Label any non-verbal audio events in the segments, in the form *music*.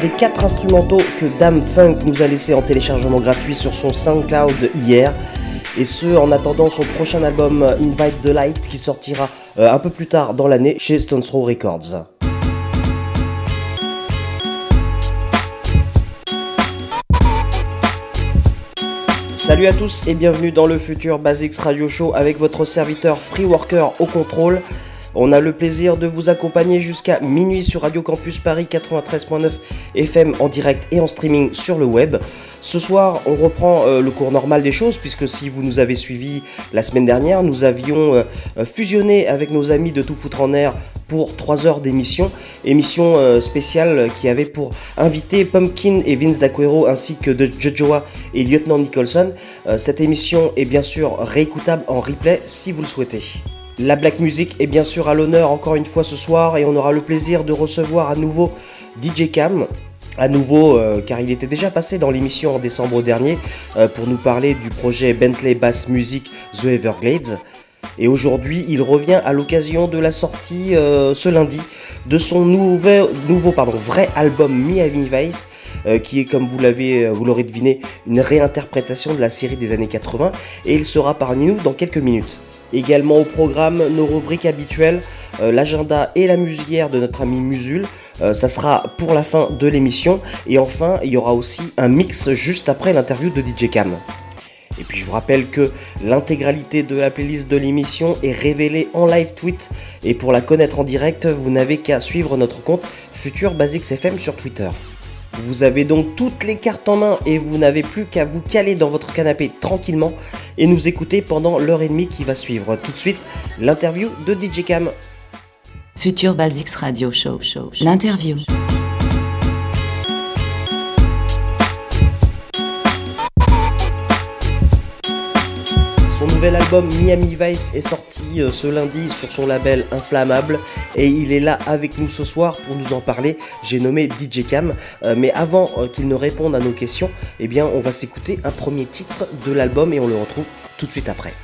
Des quatre instrumentaux que Dame Funk nous a laissé en téléchargement gratuit sur son SoundCloud hier. Et ce, en attendant son prochain album Invite the Light qui sortira euh, un peu plus tard dans l'année chez Stones Throw Records. Salut à tous et bienvenue dans le futur Basics Radio Show avec votre serviteur Free Worker au contrôle. On a le plaisir de vous accompagner jusqu'à minuit sur Radio Campus Paris 93.9 FM en direct et en streaming sur le web. Ce soir, on reprend euh, le cours normal des choses, puisque si vous nous avez suivis la semaine dernière, nous avions euh, fusionné avec nos amis de Tout Foutre en Air pour 3 heures d'émission, émission euh, spéciale qui avait pour inviter Pumpkin et Vince D'Aquero ainsi que de Jojoa et Lieutenant Nicholson. cette émission est bien sûr réécoutable en replay si vous le souhaitez. La black music est bien sûr à l'honneur encore une fois ce soir et on aura le plaisir de recevoir à nouveau DJ Cam. À nouveau, euh, car il était déjà passé dans l'émission en décembre dernier euh, pour nous parler du projet Bentley Bass Music The Everglades. Et aujourd'hui, il revient à l'occasion de la sortie euh, ce lundi de son nouveau, pardon, vrai album Miami Vice, qui est, comme vous l'avez, vous l'aurez deviné, une réinterprétation de la série des années 80. Et il sera parmi nous dans quelques minutes. Également au programme, nos rubriques habituelles, euh, l'agenda et la musière de notre ami Musul. Euh, ça sera pour la fin de l'émission. Et enfin, il y aura aussi un mix juste après l'interview de DJ Cam. Et puis je vous rappelle que l'intégralité de la playlist de l'émission est révélée en live tweet. Et pour la connaître en direct, vous n'avez qu'à suivre notre compte Futur Basics FM sur Twitter. Vous avez donc toutes les cartes en main et vous n'avez plus qu'à vous caler dans votre canapé tranquillement et nous écouter pendant l'heure et demie qui va suivre. Tout de suite, l'interview de DJ Cam. Future Basics Radio Show. show, show. L'interview. Son nouvel album Miami Vice est sorti euh, ce lundi sur son label Inflammable et il est là avec nous ce soir pour nous en parler. J'ai nommé DJ Cam, euh, mais avant euh, qu'il ne réponde à nos questions, eh bien on va s'écouter un premier titre de l'album et on le retrouve tout de suite après.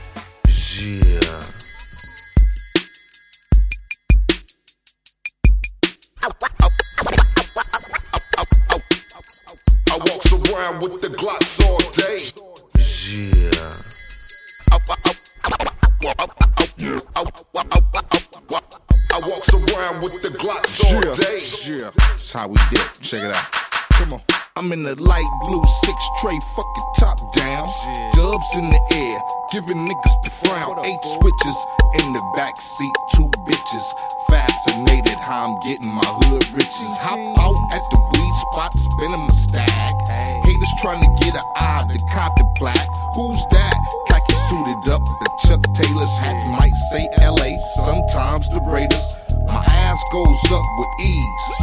All day. Yeah, that's how we did. Check it out. Come on. I'm in the light blue six tray, fucking top down. Dubs in the air, giving niggas the frown. Eight switches in the back seat, two bitches. Fascinated how I'm getting my hood riches. Hop out at the weed spot, spinning my stack. Haters trying to get an eye of the Compton plaque. Who's that? Khaki suited up, the Chuck Taylor's hat might say LA, goes up with ease.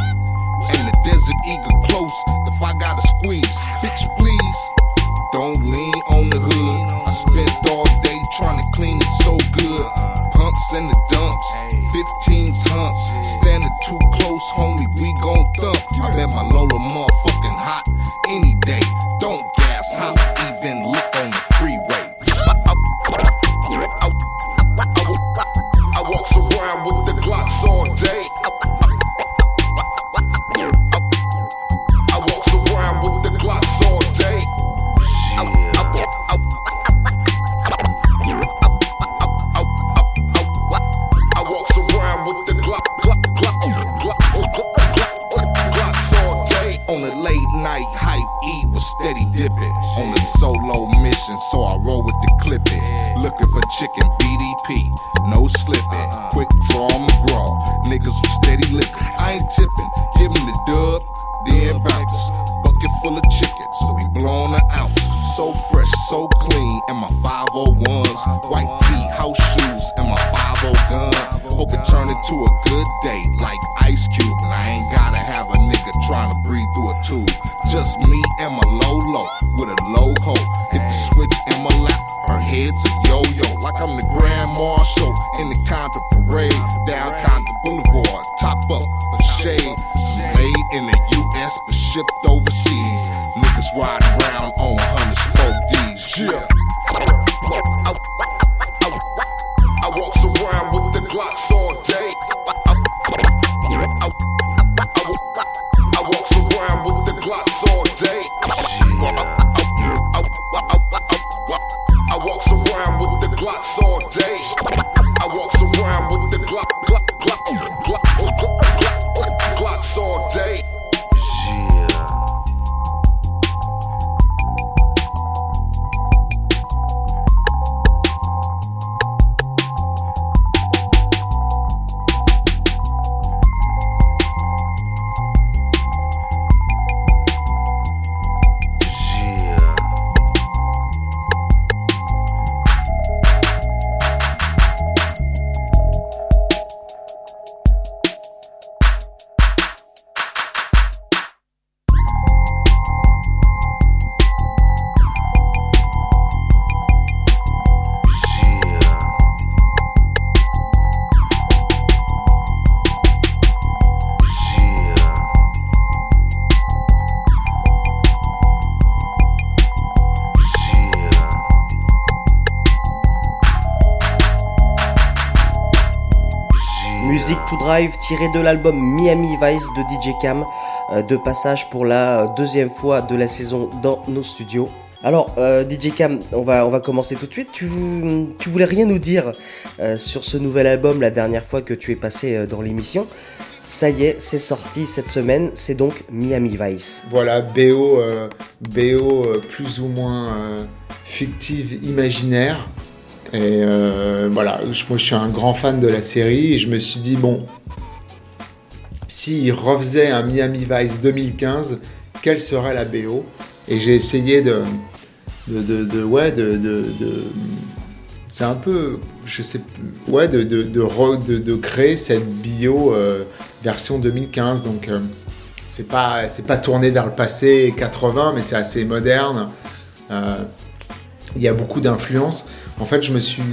Drive tiré de l'album Miami Vice de DJ Cam, euh, de passage pour la deuxième fois de la saison dans nos studios. Alors, euh, DJ Cam, on va, on va commencer tout de suite. Tu, tu voulais rien nous dire euh, sur ce nouvel album la dernière fois que tu es passé euh, dans l'émission. Ça y est, c'est sorti cette semaine, c'est donc Miami Vice. Voilà, BO, euh, BO euh, plus ou moins euh, fictive, imaginaire. Et euh, voilà, je- moi je suis un grand fan de la série et je me suis dit, bon, s'il refaisait un Miami Vice 2015, quelle serait la BO Et j'ai essayé de, ouais, de, de, c'est un peu, je sais ouais, de, de, de, créer cette bio euh, version 2015. Donc, euh, c'est pas, pas tourné vers le passé 80, mais c'est assez moderne. Euh, il y a beaucoup d'influences. En fait, je me suis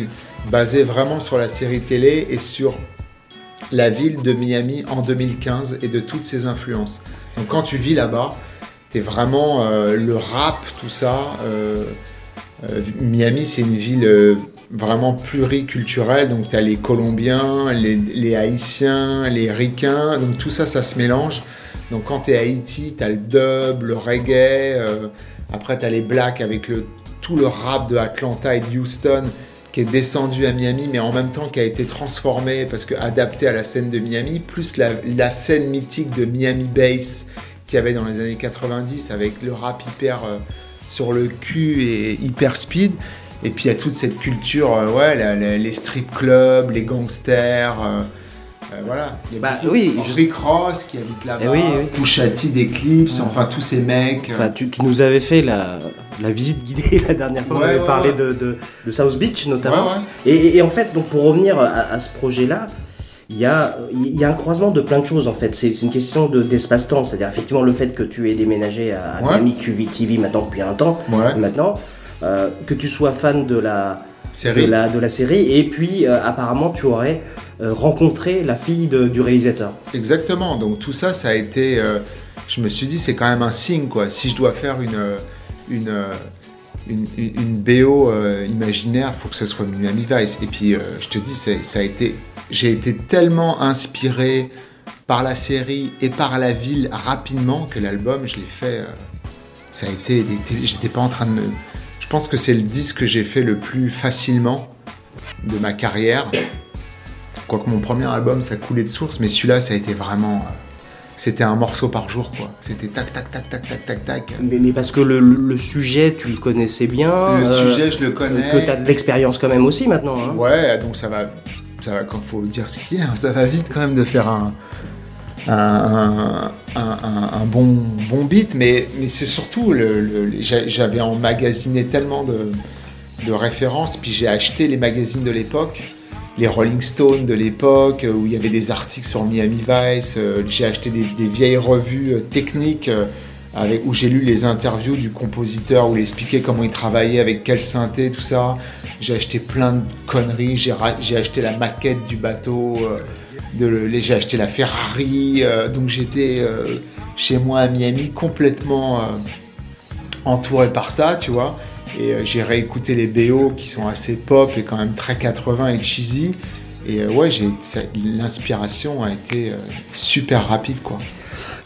basé vraiment sur la série télé et sur la ville de Miami en 2015 et de toutes ses influences. Donc, quand tu vis là-bas, t'es vraiment euh, le rap, tout ça. euh, euh, Miami, c'est une ville vraiment pluriculturelle. Donc, tu as les Colombiens, les, Haïtiens, les Ricains. Donc, tout ça, ça se mélange. Donc, quand tu es à Haïti, tu as le dub, le reggae. après, tu as les blacks avec le, tout le rap de Atlanta et de Houston qui est descendu à Miami, mais en même temps qui a été transformé parce que adapté à la scène de Miami, plus la, la scène mythique de Miami Bass qu'il y avait dans les années 90 avec le rap hyper euh, sur le cul et hyper speed. Et puis il y a toute cette culture, euh, ouais, la- la- les strip clubs, les gangsters, euh, euh, voilà. Il y a Bah, oui, Rick Ross qui habite là-bas, Eh oui, oui. Pusha T d'Eclipse, enfin tous ces mecs. Enfin, tu, tu nous avais fait la, la visite guidée *laughs* la dernière fois, on Ouais, avait ouais, parlé. De, de, de South Beach notamment. Et, en fait, donc pour revenir à, à ce projet-là, il y, a, il y a un croisement de plein de choses en fait. C'est une question de- d'espace-temps. C'est-à-dire effectivement le fait que tu aies déménagé à. Miami, vis maintenant depuis un temps, maintenant, euh, que tu sois fan de la, Série. de la, de la série, et puis euh, apparemment tu aurais euh, rencontré la fille de- du réalisateur. Exactement. Donc tout ça, ça a été. euh, je me suis dit, c'est quand même un signe, quoi. Si je dois faire une une euh, une, une- BO euh, imaginaire, faut que ce soit Miami Vice. Et puis, euh, je te dis, ça a été. J'ai été tellement inspiré par la série et par la ville rapidement que l'album, je l'ai fait. euh, ça a été. J'étais pas en train de. Je pense que c'est le disque que j'ai fait le plus facilement de ma carrière. Quoique mon premier album, ça coulait de source, mais celui-là, ça a été vraiment. C'était un morceau par jour, quoi. C'était tac, tac, tac, tac, tac, tac, tac. Mais, mais parce que le, le sujet, tu le connaissais bien. Le euh, sujet, je le connais. Que tu as de l'expérience quand même aussi maintenant. hein. Ouais, donc ça va, ça va, quand faut dire ce qu'il y a, ça va vite quand même de faire un, un, un- bon, bon beat, mais, mais c'est surtout, le, le- j'a- j'avais emmagasiné tellement de, de références, puis j'ai acheté les magazines de l'époque, les Rolling Stones de l'époque, où il y avait des articles sur Miami Vice, euh, j'ai acheté des, vieilles revues euh, techniques. euh, avec, où j'ai lu les interviews du compositeur, où il expliquait comment il travaillait, avec quel synthé, tout ça. J'ai acheté plein de conneries, j'ai acheté la maquette du bateau, euh, j'ai acheté la Ferrari, euh, donc j'étais euh, chez moi à Miami complètement euh, entouré par ça, tu vois. Et euh, j'ai réécouté les BO qui sont assez pop et quand même très 80 et cheesy. Et euh, ouais, l'inspiration a été euh, super rapide, quoi.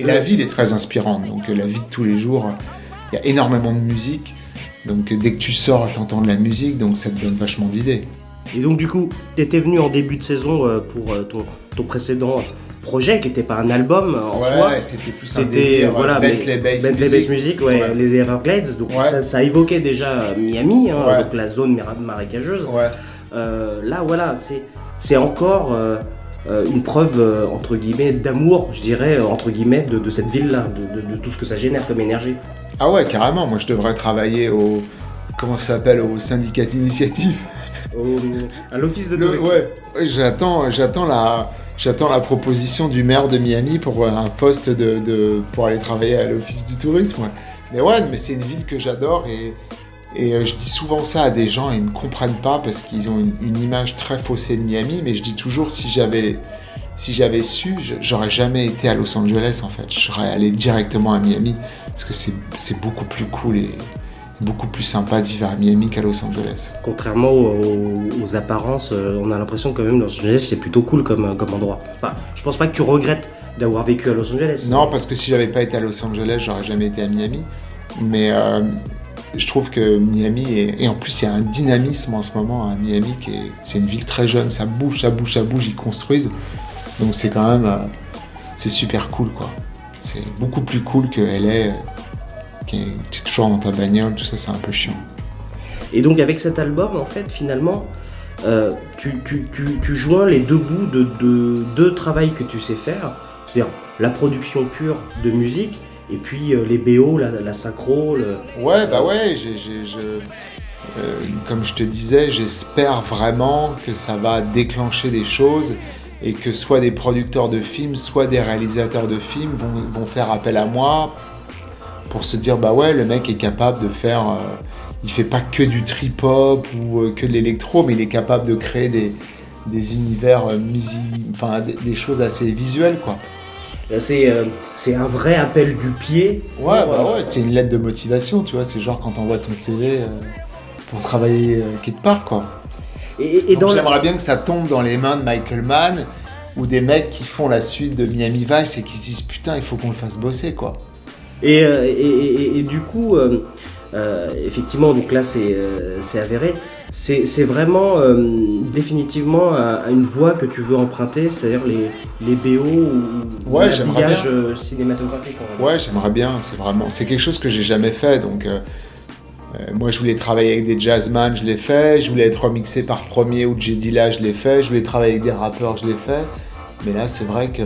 Et la ville est très inspirante, donc euh, la vie de tous les jours, il y a énormément de musique. Donc dès que tu sors, t'entends de la musique, donc ça te donne vachement d'idées. Et donc du coup, tu étais venu en début de saison pour ton, ton précédent projet qui n'était pas un album euh, en Ouais, soi. c'était plus un délire, euh, voilà, Bentley Bass Music. Ouais, Ouais. les Everglades. Donc ça, ça évoquait déjà euh, Miami, hein, donc la zone marécageuse. Euh, là, voilà, c'est c'est encore euh, une preuve euh, entre guillemets d'amour, je dirais entre guillemets de, de cette ville-là, de, de- de tout ce que ça génère comme énergie. Ah ouais, carrément, moi je devrais travailler au. Comment ça s'appelle Au syndicat d'initiative. Au- à l'office de tourisme. ouais, j'attends, j'attends la, j'attends la proposition du maire de Miami pour un poste de, pour aller travailler à l'office du tourisme. Mais ouais, mais c'est une ville que j'adore et, et euh, je dis souvent ça à des gens et ils ne comprennent pas parce qu'ils ont une, image très faussée de Miami. Mais je dis toujours si j'avais, si j'avais su, j'aurais jamais été à Los Angeles en fait. Je serais allé directement à Miami parce que c'est beaucoup plus cool et beaucoup plus sympa de vivre à Miami qu'à Los Angeles. Contrairement aux, aux apparences, euh, on a l'impression quand même Los Angeles c'est plutôt cool comme, euh, comme endroit. Enfin, je pense pas que tu regrettes d'avoir vécu à Los Angeles. Non, parce que si j'avais pas été à Los Angeles, j'aurais jamais été à Miami. Mais euh, je trouve que Miami est... et en plus il y a un dynamisme en ce moment à Miami qui est c'est une ville très jeune, ça bouge, ça bouge, ça bouge, ils construisent. Donc c'est quand même c'est super cool quoi. C'est beaucoup plus cool que LA tu es toujours dans ta bagnole, tout ça c'est un peu chiant. Et donc avec cet album, en fait, finalement, euh, tu, tu, tu, tu joins les deux bouts de deux de travail que tu sais faire, c'est-à-dire la production pure de musique et puis euh, les BO, la, la synchro. Le... Ouais, bah ouais, je- euh, comme je te disais, j'espère vraiment que ça va déclencher des choses et que soit des producteurs de films, soit des réalisateurs de films vont, vont faire appel à moi pour se dire bah ouais, le mec est capable de faire. euh, il fait pas que du trip-hop ou euh, que de l'électro, mais il est capable de créer des, des univers euh, enfin des, des choses assez visuelles quoi. C'est euh, c'est un vrai appel du pied. Ouais, pour, bah ouais, c'est une lettre de motivation, tu vois. C'est genre quand t'envoies ton CV pour travailler quelque part, quoi. Et, et Donc dans la- J'aimerais bien que ça tombe dans les mains de Michael Mann ou des mecs qui font la suite de Miami Vice et qui se disent putain, il faut qu'on le fasse bosser, quoi. Et, euh, et, et- et du coup, euh, euh, effectivement, donc là c'est avéré, c'est vraiment définitivement à, à une voie que tu veux emprunter, c'est-à-dire les, les BO ou Ouais, l'habillage cinématographique. Ouais, j'aimerais bien. C'est vraiment, c'est quelque chose que j'ai jamais fait. Donc, moi, je voulais travailler avec des jazzman, je l'ai fait. Je voulais être remixé par Premier ou J Dilla, je l'ai fait. Je voulais travailler avec des rappeurs, je l'ai fait. Mais là, c'est vrai que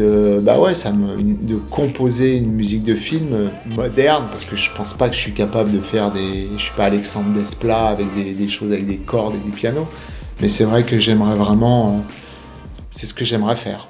bah ouais, ça me de composer une musique de film euh, moderne parce que je pense pas que je suis capable de faire des, je suis pas Alexandre Desplat avec des, choses avec des cordes et du piano. Mais c'est vrai que j'aimerais vraiment, euh, c'est ce que j'aimerais faire.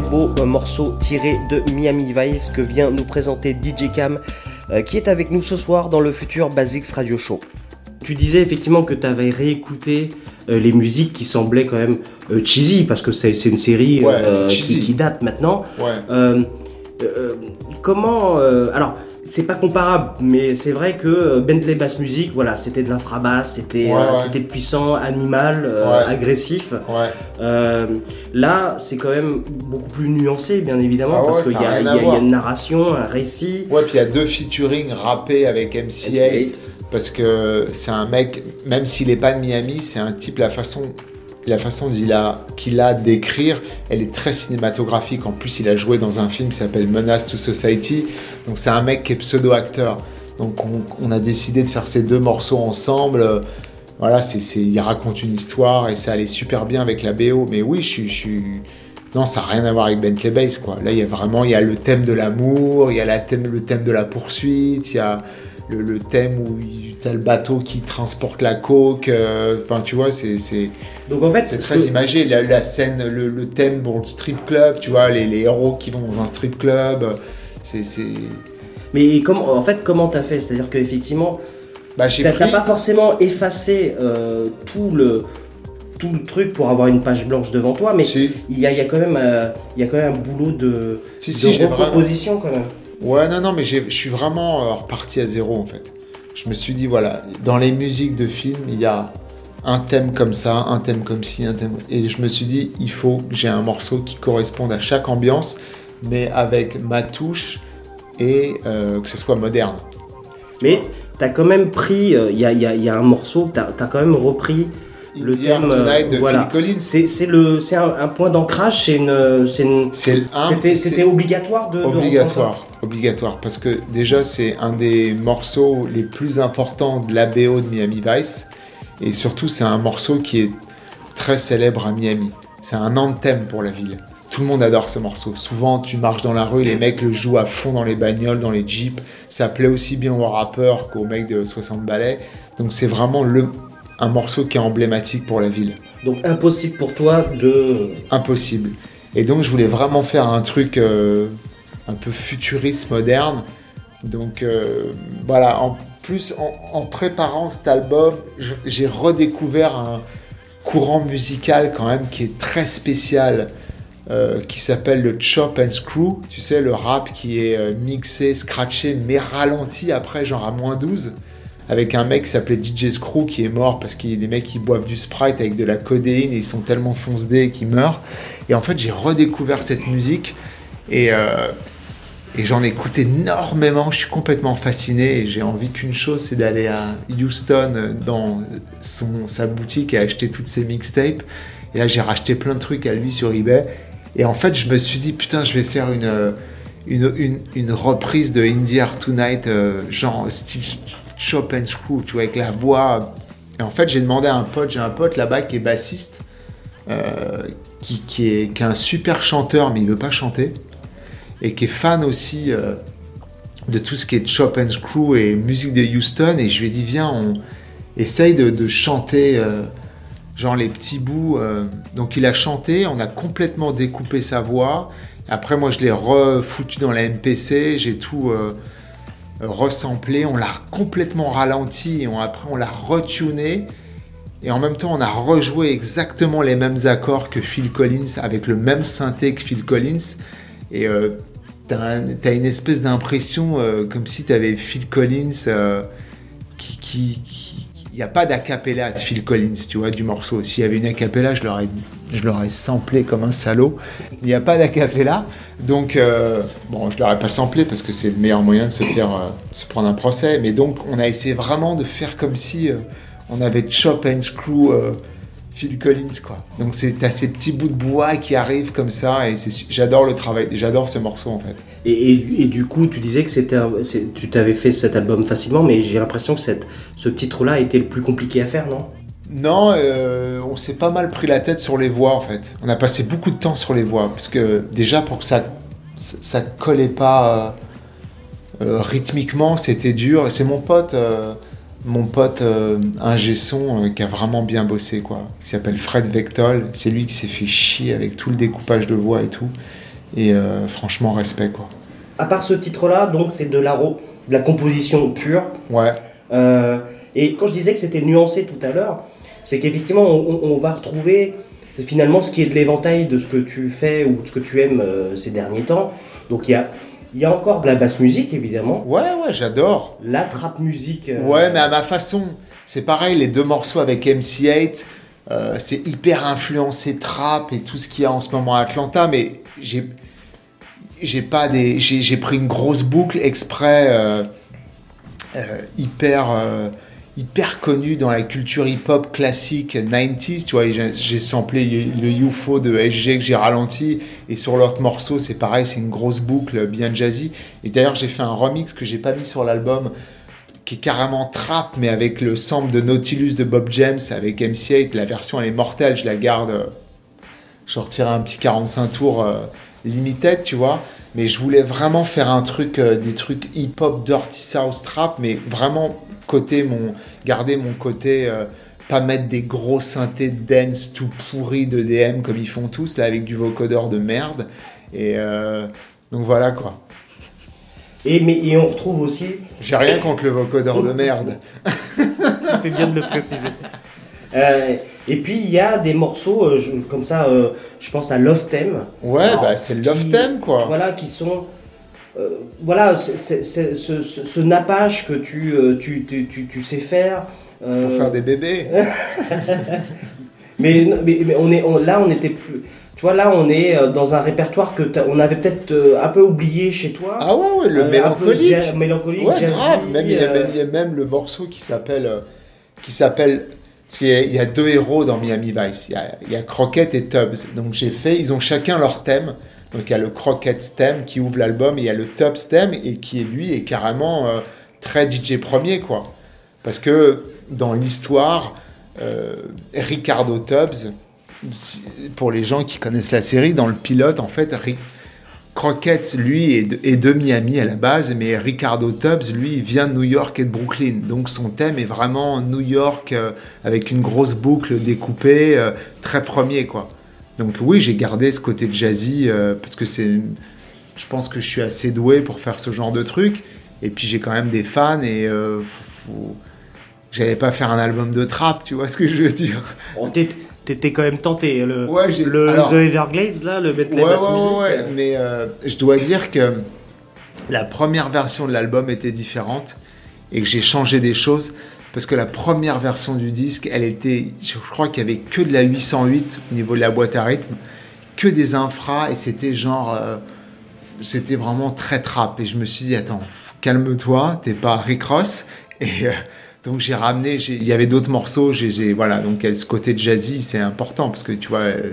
Très beau euh, morceau tiré de Miami Vice que vient nous présenter DJ Cam, euh, qui est avec nous ce soir dans le futur Basics Radio Show. Tu disais effectivement que tu avais réécouté euh, les musiques qui semblaient quand même euh, cheesy, parce que c'est une série Ouais, euh, qui, date maintenant. Ouais. Euh, euh, comment. euh, alors, c'est pas comparable, mais c'est vrai que euh, Bentley Bass Music, voilà, c'était de l'infrabasse, c'était Ouais, euh, ouais. c'était puissant, animal, euh, Ouais. agressif. Euh, là, c'est quand même beaucoup plus nuancé, bien évidemment, Ah parce qu'il y, a y y une narration, un récit. Ouais, puis il y a deux featuring rappés avec MC8, MC8. parce que c'est un mec, même s'il est pas de Miami, c'est un type, la façon, la façon qu'il a, d'écrire, elle est très cinématographique. En plus, il a joué dans un film qui s'appelle Menace to Society, donc c'est un mec qui est pseudo-acteur. Donc on, a décidé de faire ces deux morceaux ensemble. Voilà, il raconte une histoire et ça allait super bien avec la BO. Mais oui, je suis, non, ça n'a rien à voir avec Bentley Bass, quoi. Là, il y a vraiment, il y a le thème de l'amour, il y a le thème de la poursuite, il y a le, le thème où tu as le bateau qui transporte la coke. euh, Enfin, tu vois, c'est, c'est, Donc en fait, c'est ce très que- imagé. La, la scène, le, le thème pour le strip club, tu vois, les, les héros qui vont dans un strip club. C'est. Mais comment, en fait, comment t'as fait? C'est-à-dire qu'effectivement, Bah, t'as pris... t'as pas forcément effacé euh, tout le tout le truc pour avoir une page blanche devant toi, mais Si. il y a, il y a quand même euh, il y a quand même un boulot de, Si, de si, j'ai vraiment- recomposition quand même. Ouais, non, non, mais je suis vraiment euh, reparti à zéro en fait. Je me suis dit, voilà, dans les musiques de films, il y a un thème comme ça, un thème comme ci, un thème. Et je me suis dit, il faut que j'ai un morceau qui corresponde à chaque ambiance, mais avec ma touche et euh, que ce soit moderne. Mais t'as quand même pris, euh, il y, a, y y un morceau, t'as as quand même repris le the thème. euh, Tonight de voilà. C'est le, c'est un, un point d'ancrage, c'est une, c'est c'était c'était obligatoire de de reprendre Obligatoire, parce que déjà c'est un des morceaux les plus importants de la BO de Miami Vice, et surtout c'est un morceau qui est très célèbre à Miami. C'est un anthem pour la ville. Tout le monde adore ce morceau. Souvent, tu marches dans la rue, les mecs le jouent à fond dans les bagnoles, dans les jeeps. Ça plaît aussi bien aux rappeurs qu'aux mecs de 60 balais. Donc c'est vraiment le, un morceau qui est emblématique pour la ville. Donc impossible pour toi de. impossible. Et donc je voulais vraiment faire un truc euh, un peu futuriste, moderne. Donc euh, voilà, en plus en, préparant cet album, j'ai redécouvert un courant musical quand même qui est très spécial, euh, qui s'appelle le chop and screw. Tu sais, le rap qui est euh, mixé, scratché, mais ralenti après, genre à moins 12 avec un mec qui s'appelait DJ Screw qui est mort parce qu'il y a des mecs qui boivent du Sprite avec de la codéine et ils sont tellement foncedés qu'ils meurent. Et en fait, j'ai redécouvert cette musique et, et j'en écoute énormément. Je suis complètement fasciné et j'ai envie qu'une chose, c'est d'aller à Houston euh, dans son, sa boutique et acheter toutes ses mixtapes. Et là, j'ai racheté plein de trucs à lui sur eBay. Et en fait, je me suis dit, putain, je vais faire une, euh, une, une, reprise de Indie Art Tonight, euh, genre style Chop and Screw, tu vois, avec la voix Et en fait, j'ai demandé à un pote, j'ai un pote là-bas qui est bassiste, qui, qui est, qui un super chanteur, mais il veut pas chanter, et qui est fan aussi euh, de tout ce qui est Chop and Screw et musique de Houston. Et je lui ai dit, viens, on essaye de, chanter, euh, genre les petits bouts. euh. Donc il a chanté, on a complètement découpé sa voix. Après, moi, je l'ai refoutu dans la MPC, j'ai tout ressemblé, on l'a complètement ralenti, et on, après, on l'a retuné. Et en même temps, on a rejoué exactement les mêmes accords que Phil Collins, avec le même synthé que Phil Collins. Et t'as un- t'as une espèce d'impression euh, comme si t'avais Phil Collins euh, qui... il n'y a pas d'acapella de Phil Collins, tu vois, du morceau. S'il y avait une acapella, je l'aurais, je l'aurais samplé comme un salaud. Il n'y a pas d'acapella. Donc, euh, bon, je l'aurais pas samplé parce que c'est le meilleur moyen de se faire, se prendre un procès. Mais donc, on a essayé vraiment de faire comme si on avait chop and screw Phil Collins, quoi. Donc, c'est à ces petits bouts de bois qui arrivent comme ça. Et j'adore le travail, j'adore ce morceau, en fait. Et, et- et du coup, tu disais que c'était tu t'avais fait cet album facilement, mais j'ai l'impression que cette, ce titre-là a été le plus compliqué à faire, non? Non, euh, on s'est pas mal pris la tête sur les voix en fait. On a passé beaucoup de temps sur les voix parce que déjà pour que ça ça, ça collait pas euh, euh, rythmiquement, c'était dur. Et c'est mon pote, mon pote euh, ingé son euh, qui a vraiment bien bossé quoi. Il s'appelle Fred Vectol. C'est lui qui s'est fait chier avec tout le découpage de voix et tout. Et euh, franchement respect quoi. À part ce titre-là, donc c'est de la, de la composition pure. Ouais. Euh, et quand je disais que c'était nuancé tout à l'heure, c'est qu'effectivement, on, on- va retrouver finalement ce qui est de l'éventail de ce que tu fais ou de ce que tu aimes ces derniers temps. Donc il y a, il y a encore de la basse musique, évidemment. Ouais, ouais, j'adore. La trap musique. euh, Ouais, mais à ma façon. C'est pareil, les deux morceaux avec MC8, euh, c'est hyper influencé trap et tout ce qu'il y a en ce moment à Atlanta, mais j'ai j'ai pas des j'ai pris une grosse boucle exprès euh, hyper hyper connue dans la culture hip-hop classique 90s, tu vois, j'ai samplé le UFO de SG que j'ai ralenti et sur l'autre morceau, c'est pareil, c'est une grosse boucle bien jazzy et d'ailleurs, j'ai fait un remix que j'ai pas mis sur l'album qui est carrément trap, mais avec le sample de Nautilus de Bob James, avec MC8. La version, elle est mortelle, je la garde. euh, Je sortirai un petit 45 tours euh, limited, tu vois. Mais je voulais vraiment faire un truc, euh, des trucs hip-hop, dirty south trap, mais vraiment côté mon, garder mon côté, euh, pas mettre des gros synthés dance tout pourris de DM comme ils font tous, là, avec du vocodeur de merde. Et euh, donc voilà quoi. Et, mais, et on retrouve aussi. J'ai rien contre le vocodeur de merde. *laughs* tu fais bien de le préciser. Et puis il y a des morceaux euh, je- comme ça, euh, je pense à Love Theme. Ouais, Alors, bah, c'est Love qui- Theme, quoi. Voilà, qui sont. euh, voilà, ce, ce- ce nappage que tu, tu, tu, tu- tu sais faire. Pour faire des bébés. *laughs* mais, mais, mais on est, on- là, on était plus. Tu vois, là, on est dans un répertoire que on avait peut-être un peu oublié chez toi. Ah ouais, ouais, le Euh, un peu mélancolique. mélancolique, ouais, jazzy, grave. Même, il, y a, même- il y a même le morceau qui s'appelle. qui s'appelle. Parce qu'il y, a- deux héros dans Miami Vice. Il y a, il y a Crockett et Tubbs. Donc j'ai fait. Ils ont chacun leur thème. Donc il y a le Crockett thème qui ouvre l'album. et Il y a le Tubbs thème et qui est lui est carrément euh, très DJ premier, quoi. Parce que dans l'histoire, euh, Ricardo Tubbs, pour les gens qui connaissent la série, dans le pilote, en fait, Ri- Crockett, lui, est de, Miami à la base, mais Ricardo Tubbs, lui, vient de New York et de Brooklyn. Donc son thème est vraiment New York, euh, avec une grosse boucle découpée, euh, très premier, quoi. Donc oui, j'ai gardé ce côté jazzy, euh, parce que c'est... Je pense que je suis assez doué pour faire ce genre de truc. Et puis j'ai quand même des fans et... J'allais pas faire un album de trap, tu vois ce que je veux dire T'étais quand même tenté. Le, Ouais, le alors- The Everglades, là, le Bentley Ouais, ouais, Music. ouais, ouais, mais euh, je dois dire que la première version de l'album était différente et que j'ai changé des choses parce que la première version du disque, elle était, je crois qu'il y avait que de la 808 au niveau de la boîte à rythme, que des infras et c'était genre, euh, c'était vraiment très trap et je me suis dit attends, calme-toi, t'es pas Rick Ross et euh, donc j'ai ramené, il y avait d'autres morceaux, j'ai, voilà, donc ce côté jazzy c'est important parce que tu vois, euh,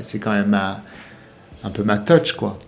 c'est, quand même un peu ma touch quoi.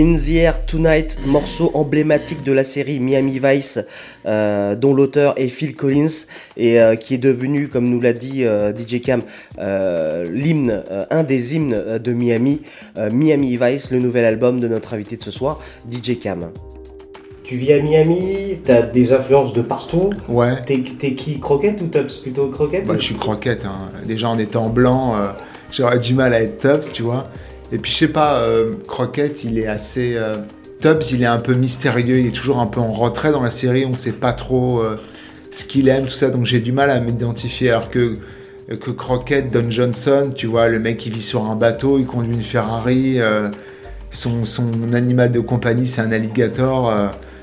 In the Air Tonight, morceau emblématique de la série Miami Vice, euh, dont l'auteur est Phil Collins et euh, qui est devenu, comme nous l'a dit euh, DJ Cam, euh, l'hymne, euh, un des hymnes de Miami, euh, Miami Vice, le nouvel album de notre invité de ce soir, DJ Cam. Tu vis à Miami, t'as des influences de partout. Ouais. T'es, t'es qui, croquette ou tops Plutôt croquette Bah, ou- je suis croquette. hein. Déjà en étant blanc, euh, j'aurais du mal à être tops, tu vois. Et puis je sais pas, euh, croquette, il est assez. euh, tops, il est un peu mystérieux, il est toujours un peu en retrait dans la série, on sait pas trop euh, ce qu'il aime, tout ça, donc j'ai du mal à m'identifier. Alors que, que croquette, Don Johnson, tu vois, le mec qui vit sur un bateau, il conduit une Ferrari, euh, son, son animal de compagnie, c'est un alligator.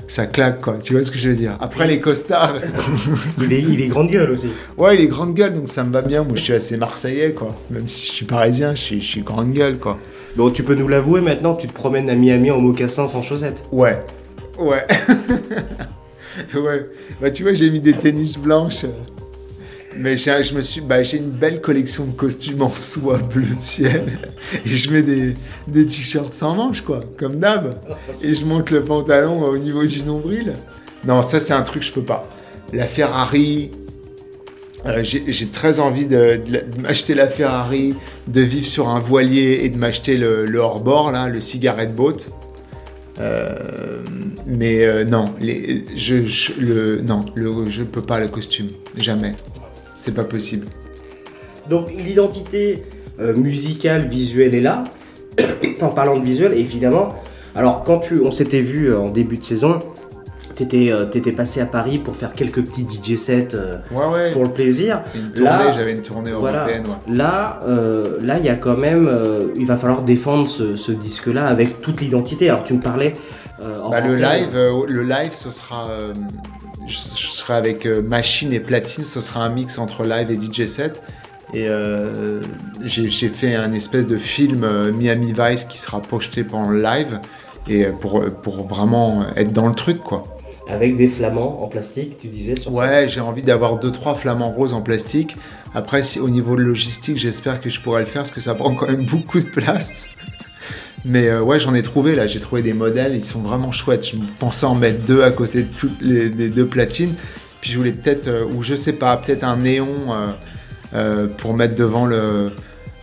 ça claque quoi, tu vois ce que je veux dire? Après les costards, *laughs* il, est, il est grande gueule aussi. Ouais, il est grande gueule, donc ça me va bien. Moi, je suis assez marseillais, quoi. Même si je suis parisien, je suis, je suis grande gueule, quoi. Bon, tu peux nous l'avouer maintenant, tu te promènes à Miami en mocassins sans chaussettes. Ouais. Ouais. *laughs* ouais. Bah, tu vois, j'ai mis des tennis blanches. Mais j'ai, je me suis, bah, j'ai une belle collection de costumes en soie bleu ciel. Et je mets des, des t-shirts sans manches, quoi. Comme d'hab. Et je monte le pantalon au niveau du nombril. Non, ça, c'est un truc que je peux pas. La Ferrari, Euh, j'ai très envie de, m'acheter la Ferrari, de vivre sur un voilier et de m'acheter le, hors-bord, le cigarette boat. Euh, mais euh, non, je, je, le, non je peux pas le costume. Jamais. C'est pas possible. Donc l'identité musicale, visuelle est là. *coughs* en parlant de visuel, évidemment. Alors quand tu, on s'était vu en début de saison, t'étais euh, t'étais passé à Paris pour faire quelques petits DJ sets euh, Ouais, ouais. pour le plaisir. Une tournée, Là, j'avais une tournée Voilà. européenne. ouais. Là, euh, là, il y a quand même, il va falloir défendre ce, ce disque-là avec toute l'identité. Alors tu me parlais. Bah, le live, le live, ce sera, je, je serai avec machine et platine. Ce sera un mix entre live et DJ set. Et euh, j'ai fait un espèce de film euh, Miami Vice qui sera projeté pendant le live et pour pour vraiment être dans le truc quoi. Avec des flamants en plastique, tu disais sur Ouais, j'ai envie d'avoir deux trois flamants roses en plastique. Après, si, au niveau de logistique, j'espère que je pourrai le faire parce que ça prend quand même beaucoup de place. *laughs* Mais euh, ouais, j'en ai trouvé là. J'ai trouvé des modèles, ils sont vraiment chouettes. Je pensais en mettre deux à côté de toutes les, les deux platines. Puis je voulais peut-être, euh, ou je sais pas, peut-être un néon euh, pour mettre devant le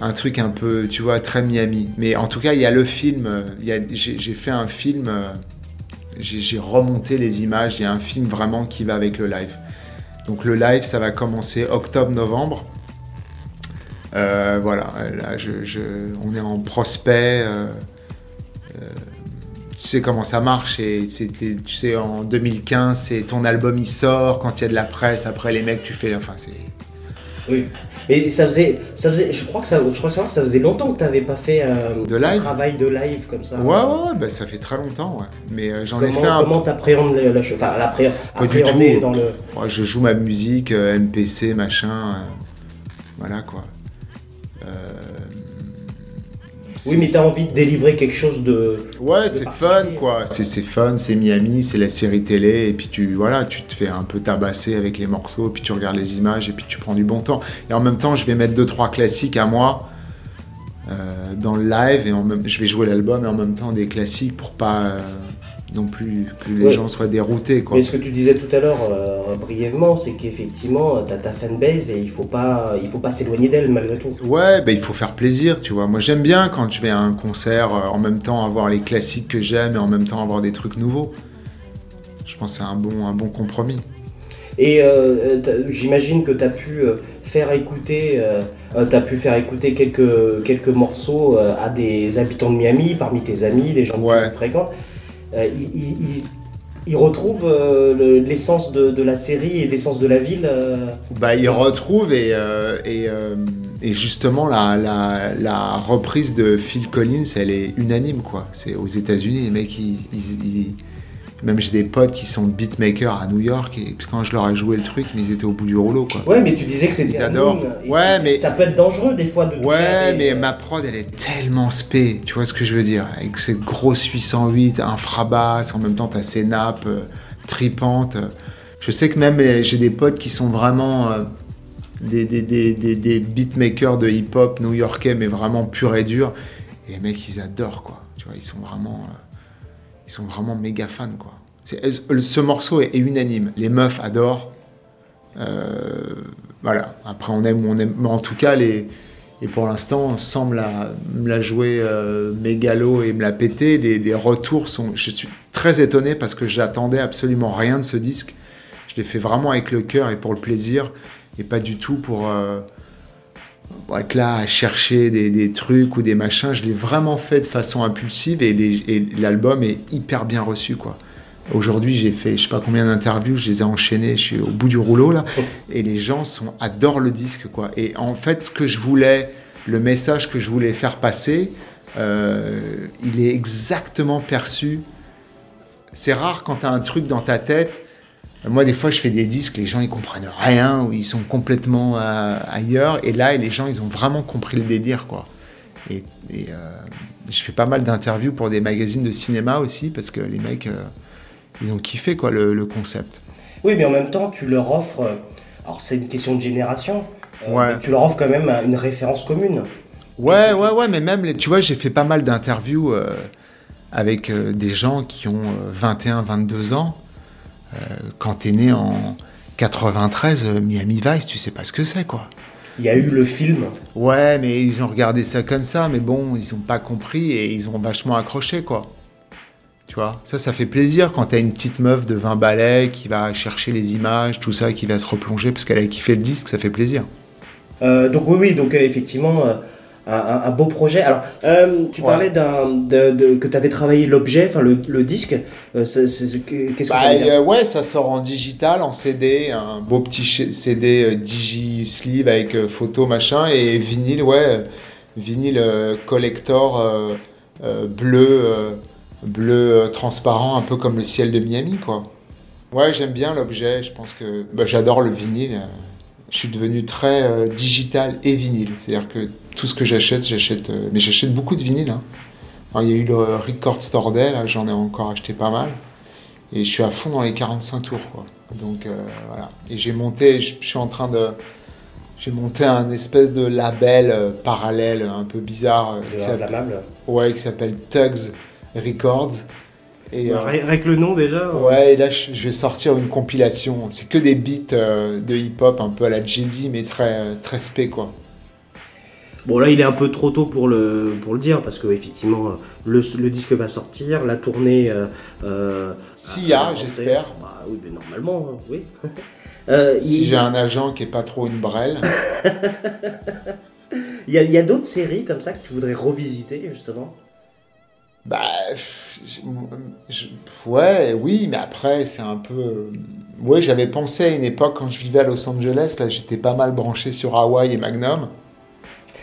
un truc un peu, tu vois, très Miami. Mais en tout cas, il y a le film. j'ai fait un film. J'ai remonté les images. Il y a un film vraiment qui va avec le live. Donc le live, ça va commencer octobre-novembre. Euh, voilà, là, on est en prospect. euh, euh, tu sais comment ça marche. Et tu sais, en 2015, c'est ton album il sort. Quand il y a de la presse, après les mecs, tu fais. Enfin. Oui. Et ça faisait, ça faisait, je crois que ça, je crois savoir que ça faisait longtemps que tu n'avais pas fait euh, De live un travail de live comme ça. Ouais, ouais, ouais, bah, ça fait très longtemps, ouais. Mais euh, j'en ai Comment, fait un. comment t'appréhendes la, la chose Enfin, l'appré- Pas du appréhender tout. dans le. Moi, je joue ma musique, euh, MPC, machin. voilà quoi. Oui, mais t'as envie de délivrer quelque chose de. Ouais, c'est fun quoi. C'est fun, c'est Miami, c'est la série télé, et puis tu voilà, tu te fais un peu tabasser avec les morceaux, puis tu regardes les images, et puis tu prends du bon temps. Et en même temps, je vais mettre deux trois classiques à moi euh, dans le live, et en même, je vais jouer l'album et en même temps des classiques pour pas euh, non plus que les Ouais. gens soient déroutés quoi. Mais ce que tu disais tout à l'heure euh, brièvement, c'est qu'effectivement, t'as ta fanbase et il faut pas, il faut pas s'éloigner d'elle malgré tout. Ouais, bah, il faut faire plaisir, tu vois. Moi, j'aime bien quand je vais à un concert, euh, en même temps avoir les classiques que j'aime et en même temps avoir des trucs nouveaux. Je pense que c'est un bon, un bon compromis. Et euh, j'imagine que tu as pu faire écouter, euh, t'as pu faire écouter quelques, quelques morceaux à des habitants de Miami, parmi tes amis, des gens que tu fréquentes. Euh, ils retrouvent euh, le- l'essence de, la série et l'essence de la ville. euh, Bah, ils retrouvent et, et, justement, la, la, reprise de Phil Collins, elle est unanime, quoi. C'est aux États-Unis, les mecs, ils- Même j'ai des potes qui sont beatmakers à New York et quand je leur ai joué le truc, mais ils étaient au bout du rouleau, quoi. Ouais, mais tu disais que c'était Ils adorent. Ouais, ça- mais ça peut être dangereux des fois de Ouais, des- mais ma prod, elle est tellement spé, tu vois ce que je veux dire? Avec cette grosse 808, infrabasse, en même temps, t'as ces nappes euh, tripantes. Je sais que même j'ai des potes qui sont vraiment euh, des, beatmakers de hip-hop new-yorkais, mais vraiment purs et durs. Et les mecs, ils adorent, quoi. Tu vois, ils sont vraiment, euh, ils sont vraiment méga fans, quoi. Ce morceau est, unanime. Les meufs adorent. Euh, voilà. Après, on aime ou on aime. Mais en tout cas, les. Et pour l'instant, me la, me la jouer euh, mégalo et me la péter, les, les retours sont. Je suis très étonné parce que j'attendais absolument rien de ce disque. Je l'ai fait vraiment avec le cœur et pour le plaisir et pas du tout pour, euh, être là à chercher des, trucs ou des machins. Je l'ai vraiment fait de façon impulsive et l'album est hyper bien reçu, quoi. Aujourd'hui, j'ai fait je sais pas combien d'interviews, je les ai enchaînées, je suis au bout du rouleau là, et les gens sont, adorent le disque quoi. Et en fait, ce que je voulais, le message que je voulais faire passer, euh, il est exactement perçu. C'est rare quand tu as un truc dans ta tête. Moi, des fois, je fais des disques, les gens ils comprennent rien ou ils sont complètement euh, ailleurs, et là, les gens ils ont vraiment compris le délire quoi. Et, et, euh, je fais pas mal d'interviews pour des magazines de cinéma aussi parce que les mecs, euh, ils ont kiffé quoi le, le concept. Oui, mais en même temps, tu leur offres. Alors, c'est une question de génération. Ouais. tu leur offres quand même une référence commune. Ouais, ouais, ouais, mais même, les- tu vois, j'ai fait pas mal d'interviews avec des gens qui ont euh, 21, 22 ans. Euh, quand t'es né en 93, euh, Miami Vice, tu sais pas ce que c'est, quoi. Il y a eu le film. Ouais, mais ils ont regardé ça comme ça, mais bon, ils ont pas compris et ils ont vachement accroché, quoi. Tu vois, ça, ça fait plaisir quand t'as une petite meuf de 20 balais qui va chercher les images, tout ça, qui va se replonger parce qu'elle a kiffé le disque, ça fait plaisir. Euh, donc, oui, oui, donc euh, effectivement, un, un- un beau projet. Alors, euh, tu Ouais. parlais d'un, de, de- que tu avais travaillé l'objet, enfin le, le disque. Euh, Qu'est-ce que Bah, ça euh, ouais, ça sort en digital, en CD, un beau petit CD euh, digi sleeve avec photo machin et vinyle, ouais, vinyle collector bleu, bleu transparent, un peu comme le ciel de Miami, quoi. Ouais, j'aime bien l'objet. Je pense que bah, j'adore le vinyle. Je suis devenu très euh, digital et vinyle, c'est-à-dire que tout ce que j'achète, j'achète, euh, mais j'achète beaucoup de vinyle. hein. Alors, il y a eu le Record Store Day, là, j'en ai encore acheté pas mal. Et je suis à fond dans les 45 tours, quoi. Donc euh, voilà. Et j'ai monté, je, je suis en train de. J'ai monté un espèce de label parallèle, un peu bizarre. qui s'appelle-. Ouais, qui s'appelle Tugs Records. Et, euh, Avec le nom déjà euh, Ouais, et là je, je vais sortir une compilation. C'est que des beats euh, de hip-hop un peu à la JD, mais très, très spé, quoi. Bon là il est un peu trop tôt pour le, pour le dire parce que effectivement le, le disque va sortir, la tournée... Euh, euh, S'il y a, j'espère. Bah oui mais normalement oui. *laughs* Euh, Si il- j'ai un agent qui est pas trop une brêle. *laughs* Il y a, il y a d'autres séries comme ça que tu voudrais revisiter, justement? Bah, pff, je- je- ouais, oui, mais après, c'est un peu. euh, Ouais, j'avais pensé à une époque quand je vivais à Los Angeles, là, j'étais pas mal branché sur Hawaii et Magnum.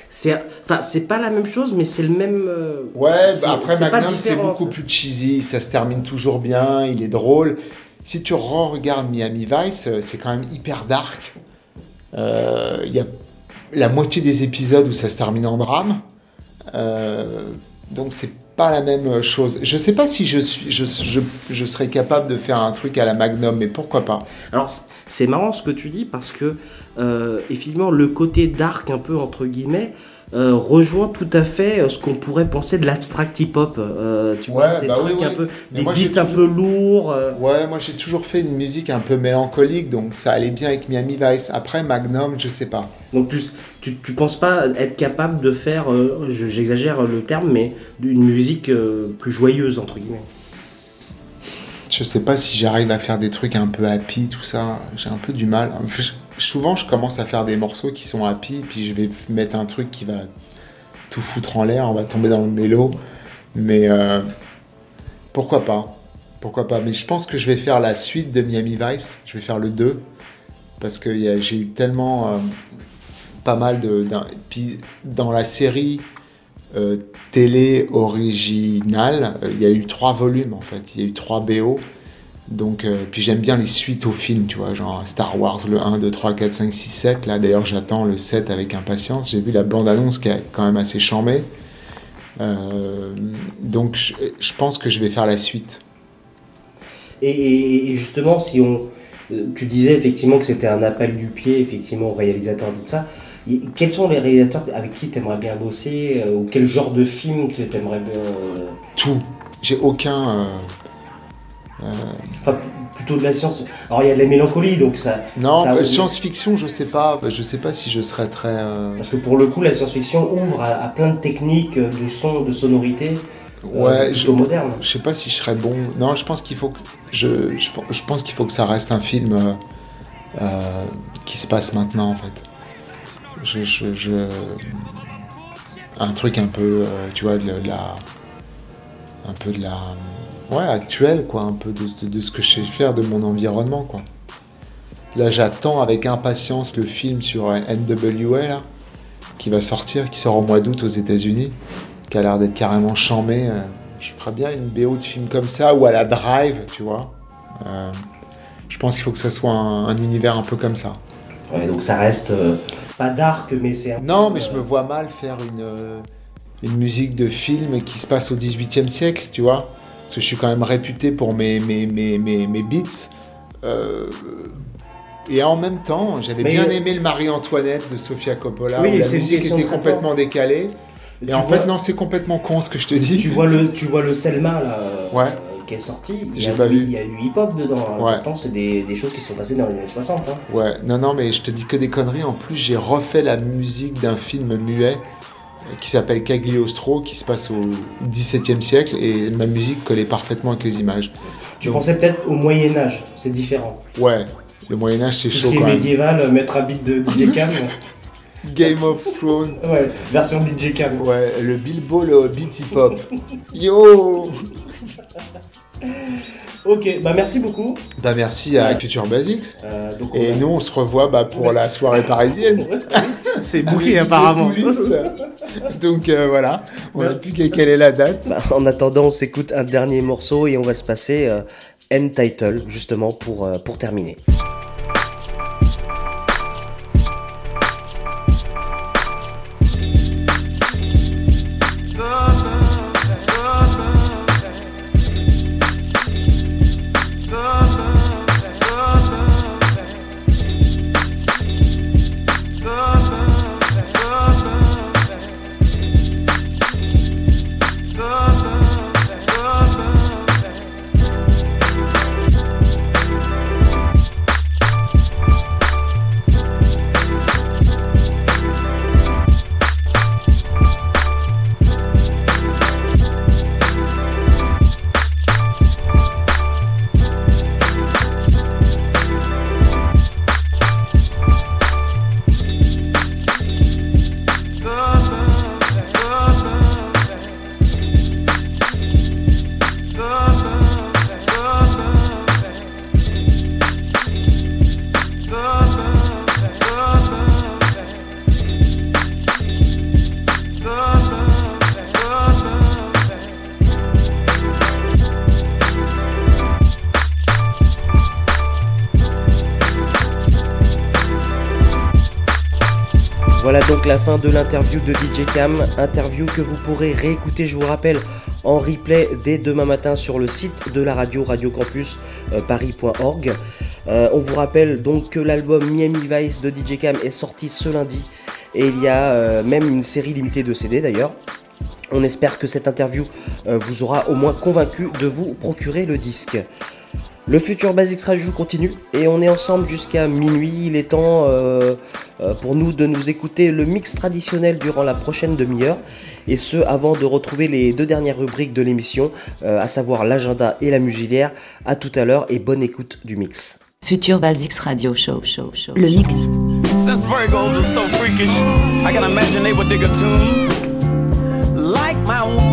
C'est enfin, c'est pas la même chose, mais c'est le même. euh, Ouais, bah après Magnum, c'est beaucoup plus cheesy, ça se termine toujours bien, il est drôle. Si tu re-regardes Miami Vice, euh, c'est quand même hyper dark. Euh, Il y a la moitié des épisodes où ça se termine en drame. Euh, donc c'est la même chose. Je sais pas si je, suis, je, je, serais capable de faire un truc à la Magnum, mais pourquoi pas? Alors, c'est marrant ce que tu dis parce que, euh, effectivement, le côté dark, un peu entre guillemets, euh, rejoint tout à fait euh, ce qu'on pourrait penser de l'abstract hip-hop. euh, tu vois, ces bah trucs oui, un oui. peu. Des moi, beats un peu lourds. euh, Ouais, moi j'ai toujours fait une musique un peu mélancolique, donc ça allait bien avec Miami Vice. Après Magnum, je sais pas. Donc tu, tu, tu penses pas être capable de faire, je- j'exagère le terme, mais d'une musique plus joyeuse entre guillemets. Je sais pas si j'arrive à faire des trucs un peu happy, tout ça. J'ai un peu du mal. Souvent, je commence à faire des morceaux qui sont happy, puis je vais mettre un truc qui va tout foutre en l'air, on va tomber dans le mélo. Mais euh, pourquoi pas? Pourquoi pas? Mais je pense que je vais faire la suite de Miami Vice. Je vais faire le 2. Parce que j'ai eu tellement euh, pas mal de. Puis dans la série euh, télé originale, il y a eu trois volumes en fait. Il y a eu trois BO. Donc, euh, puis j'aime bien les suites aux films, tu vois, genre Star Wars, le 1, 2, 3, 4, 5, 6, 7. Là, d'ailleurs, j'attends le 7 avec impatience. J'ai vu la bande-annonce qui est quand même assez chambée. Euh, donc, je, je pense que je vais faire la suite. Et, et- et justement, si on, euh, tu disais effectivement que c'était un appel du pied, effectivement, aux réalisateurs tout ça. Quels sont les réalisateurs avec qui tu aimerais bien bosser euh, ou quel genre de film tu aimerais bien Tout. J'ai aucun. euh, Enfin, p- plutôt de la science. Alors il y a de la mélancolie, donc ça. Non, ça- euh, science-fiction, je sais pas. Je sais pas si je serais très. euh, Parce que pour le coup, la science-fiction ouvre à, à plein de techniques euh, de son, de sonorité. euh, Ouais, plutôt je, moderne. je sais pas si je serais bon. Non, je pense qu'il faut que je, je, je pense qu'il faut que ça reste un film euh, euh, qui se passe maintenant en fait. Je, je, je- un truc un peu, euh, tu vois, de la, un peu de la, ouais, actuel quoi, un peu de, de- de ce que je sais faire de mon environnement quoi. Là, j'attends avec impatience le film sur euh, NWA là, qui va sortir, qui sort au mois d'août aux États-Unis, qui a l'air d'être carrément chambé. euh, Je ferais bien une BO de film comme ça ou à la Drive, tu vois. Euh, je pense qu'il faut que ça soit un, un univers un peu comme ça. Ouais, donc ça reste euh, pas dark, mais c'est un Non, peu, mais je me vois mal faire une, une musique de film qui se passe au 18e siècle, tu vois. Parce que je suis quand même réputé pour mes, mes, mes, mes, mes beats. Euh, et en même temps, j'avais bien euh, aimé le Marie-Antoinette de Sofia Coppola, Oui, où la musique était complètement décalée. Et Tu en vois- fait, non, c'est complètement con ce que je te dis. Tu vois le, tu vois le Selma là, euh, qui est sorti. Il y, a pas du- vu. il y a du hip-hop dedans. hein. Ouais. Pourtant, c'est des, des choses qui se sont passées dans les années 60. hein. Ouais, non, non, mais je te dis que des conneries. En plus, j'ai refait la musique d'un film muet qui s'appelle Cagliostro, qui se passe au XVIIe siècle, et ma musique collait parfaitement avec les images. Tu Donc, pensais peut-être au Moyen-Âge, c'est différent. Ouais, le Moyen-Âge, c'est Tout ce chaud qui quand médiéval, euh, mettre un beat de *laughs* DJ Cam. Game of Thrones. ouais, version DJ Cam. Ouais, le Bilbo, le beat hip-hop. *laughs* Yo *laughs* Ok, bah merci beaucoup. Bah merci à Future Basics. Euh, donc on Et a- nous, on se revoit bah, pour la soirée parisienne. *laughs* C'est bouclé apparemment. *laughs* Donc euh, voilà, on n'a plus qu'à quelle est la date? Bah, en attendant, on s'écoute un dernier morceau et on va se passer euh, End Title, justement, pour, euh, pour terminer. De l'interview de DJ Cam, interview que vous pourrez réécouter, je vous rappelle, en replay dès demain matin sur le site de la radio, radiocampusparis.org. Euh, on vous rappelle donc que l'album Miami Vice de DJ Cam est sorti ce lundi et il y a euh, même une série limitée de CD d'ailleurs. On espère que cette interview euh, vous aura au moins convaincu de vous procurer le disque. Le futur Basics Radio continue et on est ensemble jusqu'à minuit. Il est temps euh, euh, pour nous de nous écouter le mix traditionnel durant la prochaine demi-heure et ce avant de retrouver les deux dernières rubriques de l'émission, euh, à savoir l'agenda et la musilière. À tout à l'heure et bonne écoute du mix. Future Basics Radio Show, show, show. Le mix. Since Virgos are so freakish, I can imagine they would dig a tune like my one.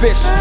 Fish?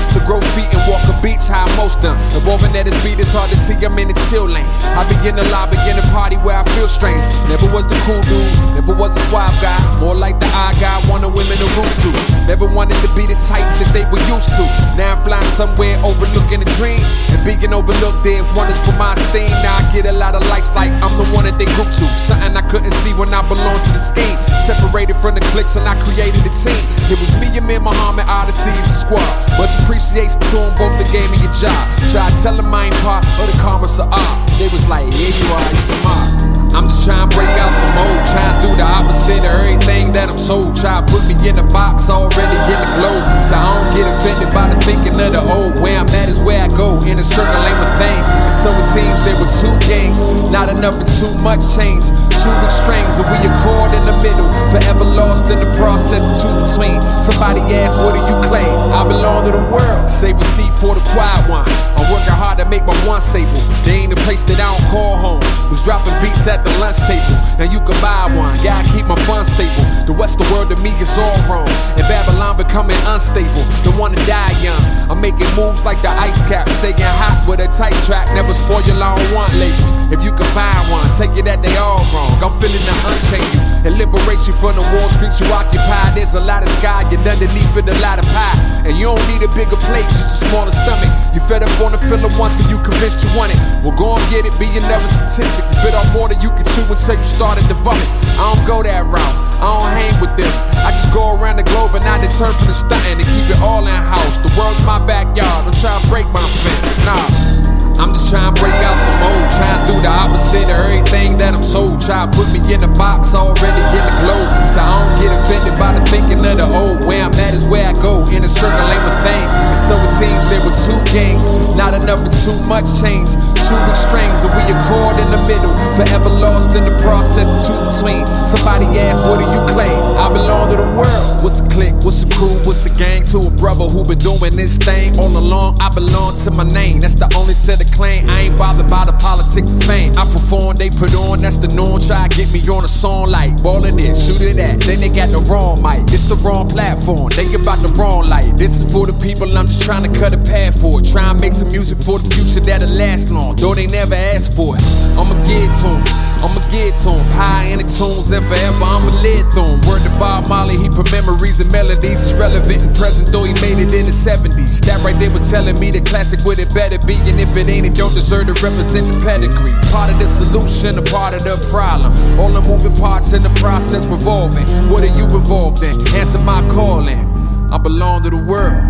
Used to. Now I'm flying somewhere overlooking a dream. And being overlooked, they wonders for my esteem. Now I get a lot of likes like I'm the one that they group to. Something I couldn't see when I belonged to the scheme. Separated from the cliques and I created a team. It was me and me, Muhammad Odyssey as a squad. Much appreciation to them, both the game and your job. Try to tell them I ain't part of the karma's of uh, art. They was like, yeah, you are, you smart. I'm just trying to break out the mold, trying to do the opposite of everything that I'm sold. Try to put me in a box already in the globe. So I don't get offended by the thinking of the old. Where I'm at is where I go, in a circle ain't my thing. And so it seems there were two gangs, not enough and too much change. Two extremes, and we accord in the middle. Forever lost in the process, the truth between. Somebody asked, what do you claim? I belong to the world. Save a seat for the quiet one. I'm working hard to make my one stable. They ain't the place that I don't call home. Was dropping beats at the lunch table. Now you can buy one. Gotta keep my funds stable. The Western world to me is all wrong. And Babylon becoming unstable. Don't wanna die young. I'm making moves like the ice cap. Staying hot with a tight track. Never spoil your long want labels. If you can find one, take it that they all wrong. I'm feeling the unchain you and liberate you from the Wall Street you occupy. There's a lot of sky and underneath it a lot of pie. And you don't need a bigger plate, just a smaller stomach. You fed up on the filler once and you convinced you want it. Well, go and get it, be another statistic. You bit off more than you can chew until you started to vomit. I don't go that route, I don't hang with them. I just go around the globe and I deter from the stunting and keep it all in house. The world's my backyard, don't try to break my fence. Nah. I'm just trying to break out the mold, trying to do the opposite of everything that I'm sold. Try to put me in a box already in the globe. So I don't get offended by the thinking of the old. Where I'm at is where I go, in a circle ain't my thing. And so it seems there were two gangs, not enough and too much change. Two extremes, and we accord in the middle. Forever lost in the process, the truth between. Somebody asked, what do you claim? I belong to the world. What's a clique? What's a crew? What's a gang? To a brother who been doing this thing all along. I belong to my name. That's the only set of claim. I ain't bothered by the politics of fame. I perform, they put on, that's the norm. Try to get me on a song like ballin' this, shoot it at. Then they got the wrong mic. It's the wrong platform. They about the wrong light. This is for the people, I'm just trying to cut a path for it. Try and make some music for the future that'll last long. Though they never asked for it. I'ma get to to 'em. I'ma get to to 'em. High in the tunes and forever I'ma live through 'em. Word to Bob Marley, he put memories and melodies. It's relevant and present, though he made it in the 70s. That right there was telling me the classic would it better be. And if it ain't, it don't deserve to represent the pedigree. Part of the solution, a part of the problem. All the moving parts in the process revolving. What are you involved in? Answer my calling. I belong to the world.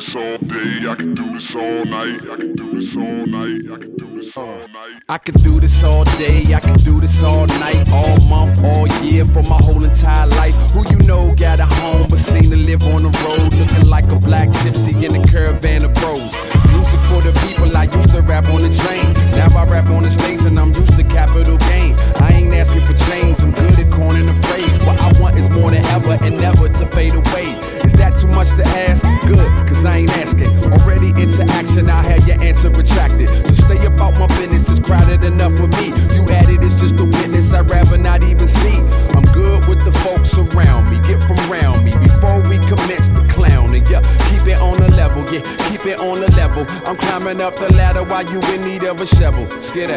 This all day, I can do this all night. I can do this all night, I can do this all night. I could do this all day, I can do this all night, all month, all year, for my whole entire life. Who you know got a home, but seem to live on the road, looking like a black gypsy in a caravan of bros. Music for the people, I used to rap on the train. Now I rap on the stage and I'm up the ladder while you in need of a shovel. Skid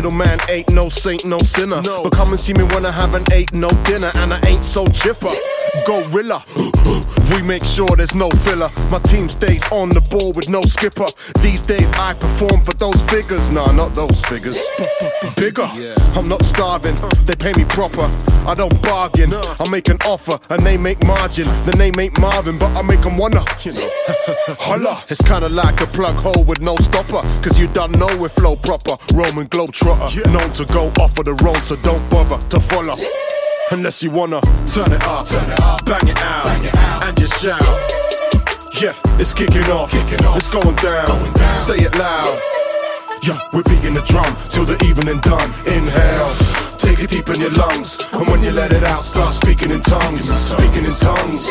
Middleman ain't no saint, no sinner. But come and see me when I haven't ate no dinner and I ain't so chipper. Gorilla. We make sure there's no filler. My team stays on the ball with no skipper. These days I perform for those figures. Nah, not those figures. *laughs* Bigger. I'm not starving. They pay me proper. I don't bargain. I make an offer and they make margin. The name ain't Marvin, but I make them wanna. You know. *laughs* Holla. It's kinda like a plug hole with no stopper. Cause you don't know if flow proper. Roman Globetrotter. Known to go off of the road, so don't bother to follow. Unless you wanna turn it up, turn it up, bang it out, bang it out. and just shout. Yeah, it's kicking off, kicking off. it's going down. going down. Say it loud. Yeah, we're beating the drum till the evening done. Inhale, take it deep in your lungs, and when you let it out, start speaking in tongues, speaking in tongues.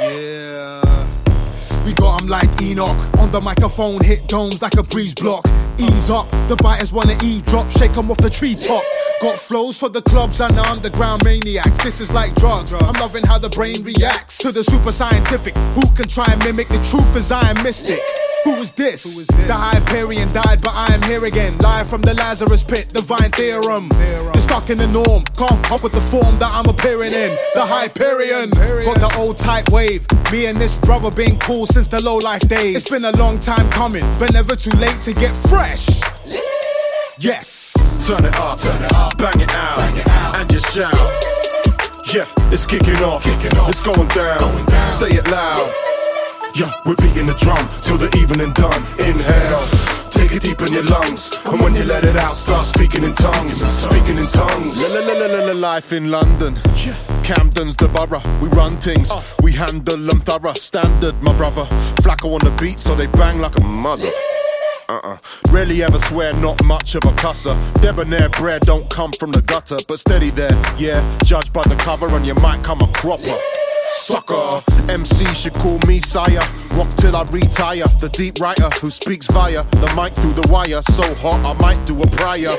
Yeah. We got 'em like Enoch. On the microphone, hit domes like a breeze block. Ease up, the biters wanna eavesdrop, shake 'em off the treetop. Got flows for the clubs and the underground maniacs. This is like drugs. I'm loving how the brain reacts to the super scientific. Who can try and mimic the truth as I am mystic? Who is this? The Hyperion died, but I am here again. Live from the Lazarus pit, divine theorem. You're stuck in the norm, can't up with the form that I'm appearing in. The Hyperion, got the old type wave. Me and this brother been cool since the low life days. It's been a long time coming, but never too late to get fresh. Yes. Turn it up, turn it up, bang it out, bang it out. and just shout. Yeah, it's kicking off, kicking off. it's going down. going down. Say it loud. Yeah, we're beating the drum till the evening done. Inhale, take it deep in your lungs, and when you let it out, start speaking in tongues. Speaking in tongues. La la la la la life in London. Yeah. Camden's the borough, we run things, uh. we handle them thorough. Standard, my brother. Flacco on the beat, so they bang like a mother. Uh-uh. Rarely ever swear, not much of a cusser. Debonair bread don't come from the gutter, but steady there, yeah. Judged by the cover, and you might come a cropper. Sucker, MC should call me sire. Rock till I retire. The deep writer who speaks via the mic through the wire. So hot, I might do a prior.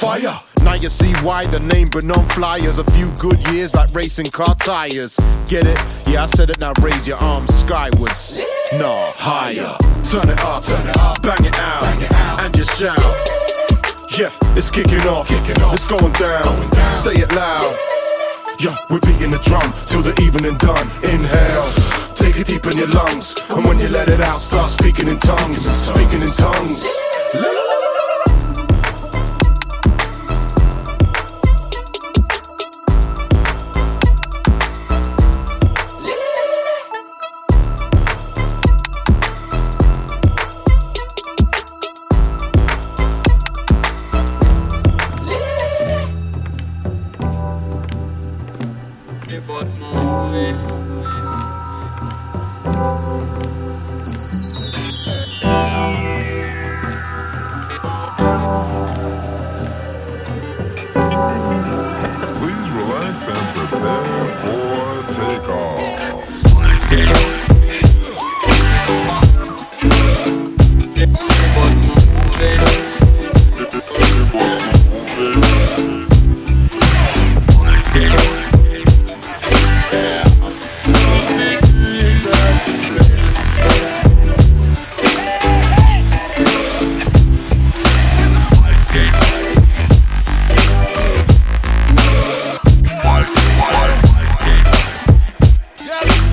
Fire! Now you see why the name been on flyers. A few good years like racing car tires. Get it? Yeah, I said it now. Raise your arms skywards. Nah, higher. Turn it up, turn it up, bang it out, bang it out. and just shout. Yeah, it's kicking off, kicking off. it's going down. going down. Say it loud. Yeah, we're beating the drum till the evening done. Inhale, take it deep in your lungs, and when you let it out, start speaking in tongues. Speaking in tongues.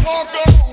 Parker.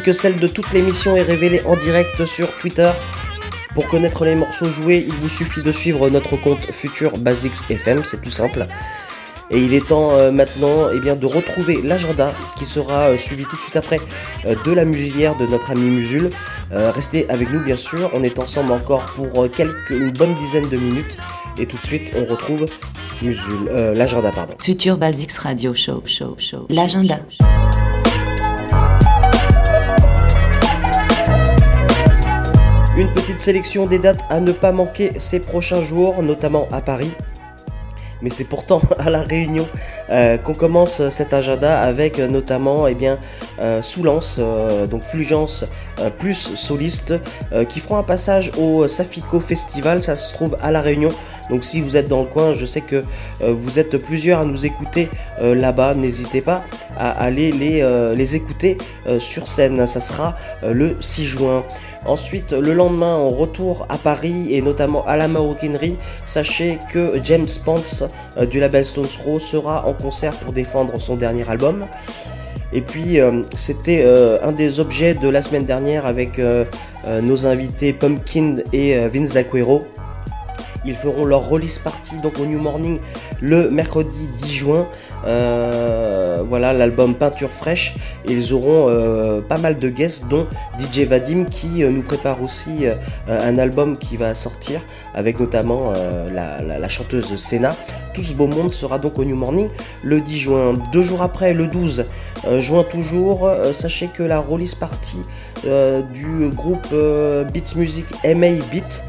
Que celle de toute l'émission est révélée en direct sur Twitter. Pour connaître les morceaux joués, il vous suffit de suivre notre compte Future Basics FM, c'est tout simple. Et il est temps euh, maintenant eh bien, de retrouver l'agenda qui sera euh, suivi tout de suite après euh, de la musilière de notre ami Musul. Restez avec nous bien sûr, on est ensemble encore pour quelques, une bonne dizaine de minutes. Et tout de suite on retrouve Musul, l'agenda pardon. Future Basics Radio Show, show, show. L'agenda. Une petite sélection des dates à ne pas manquer ces prochains jours, notamment à Paris. Mais c'est pourtant *laughs* à la Réunion euh, qu'on commence cet agenda avec notamment eh bien, euh, Soulance, euh, donc Fulgence euh, plus soliste, qui feront un passage au Safico Festival. Ça se trouve à la Réunion. Donc si vous êtes dans le coin, je sais que euh, vous êtes plusieurs à nous écouter euh, là-bas. N'hésitez pas à aller les, euh, écouter sur scène. Ça sera le 6 juin. Ensuite, le lendemain, on retour à Paris et notamment à la maroquinerie. Sachez que James Pence euh, du label Stones Row sera en concert pour défendre son dernier album. Et puis, c'était un des objets de la semaine dernière avec nos invités Pumpkin et Vince D'Aquero. Ils feront leur release party donc au New Morning le mercredi 10 juin. Euh, voilà l'album Peinture fraîche. Ils auront euh, pas mal de guests, dont DJ Vadim qui euh, nous prépare aussi un album qui va sortir avec notamment la chanteuse Senna. Tout ce beau monde sera donc au New Morning le 10 juin. Deux jours après, le 12 euh, juin toujours, euh, sachez que la release party euh, du groupe Beats Music MA Beat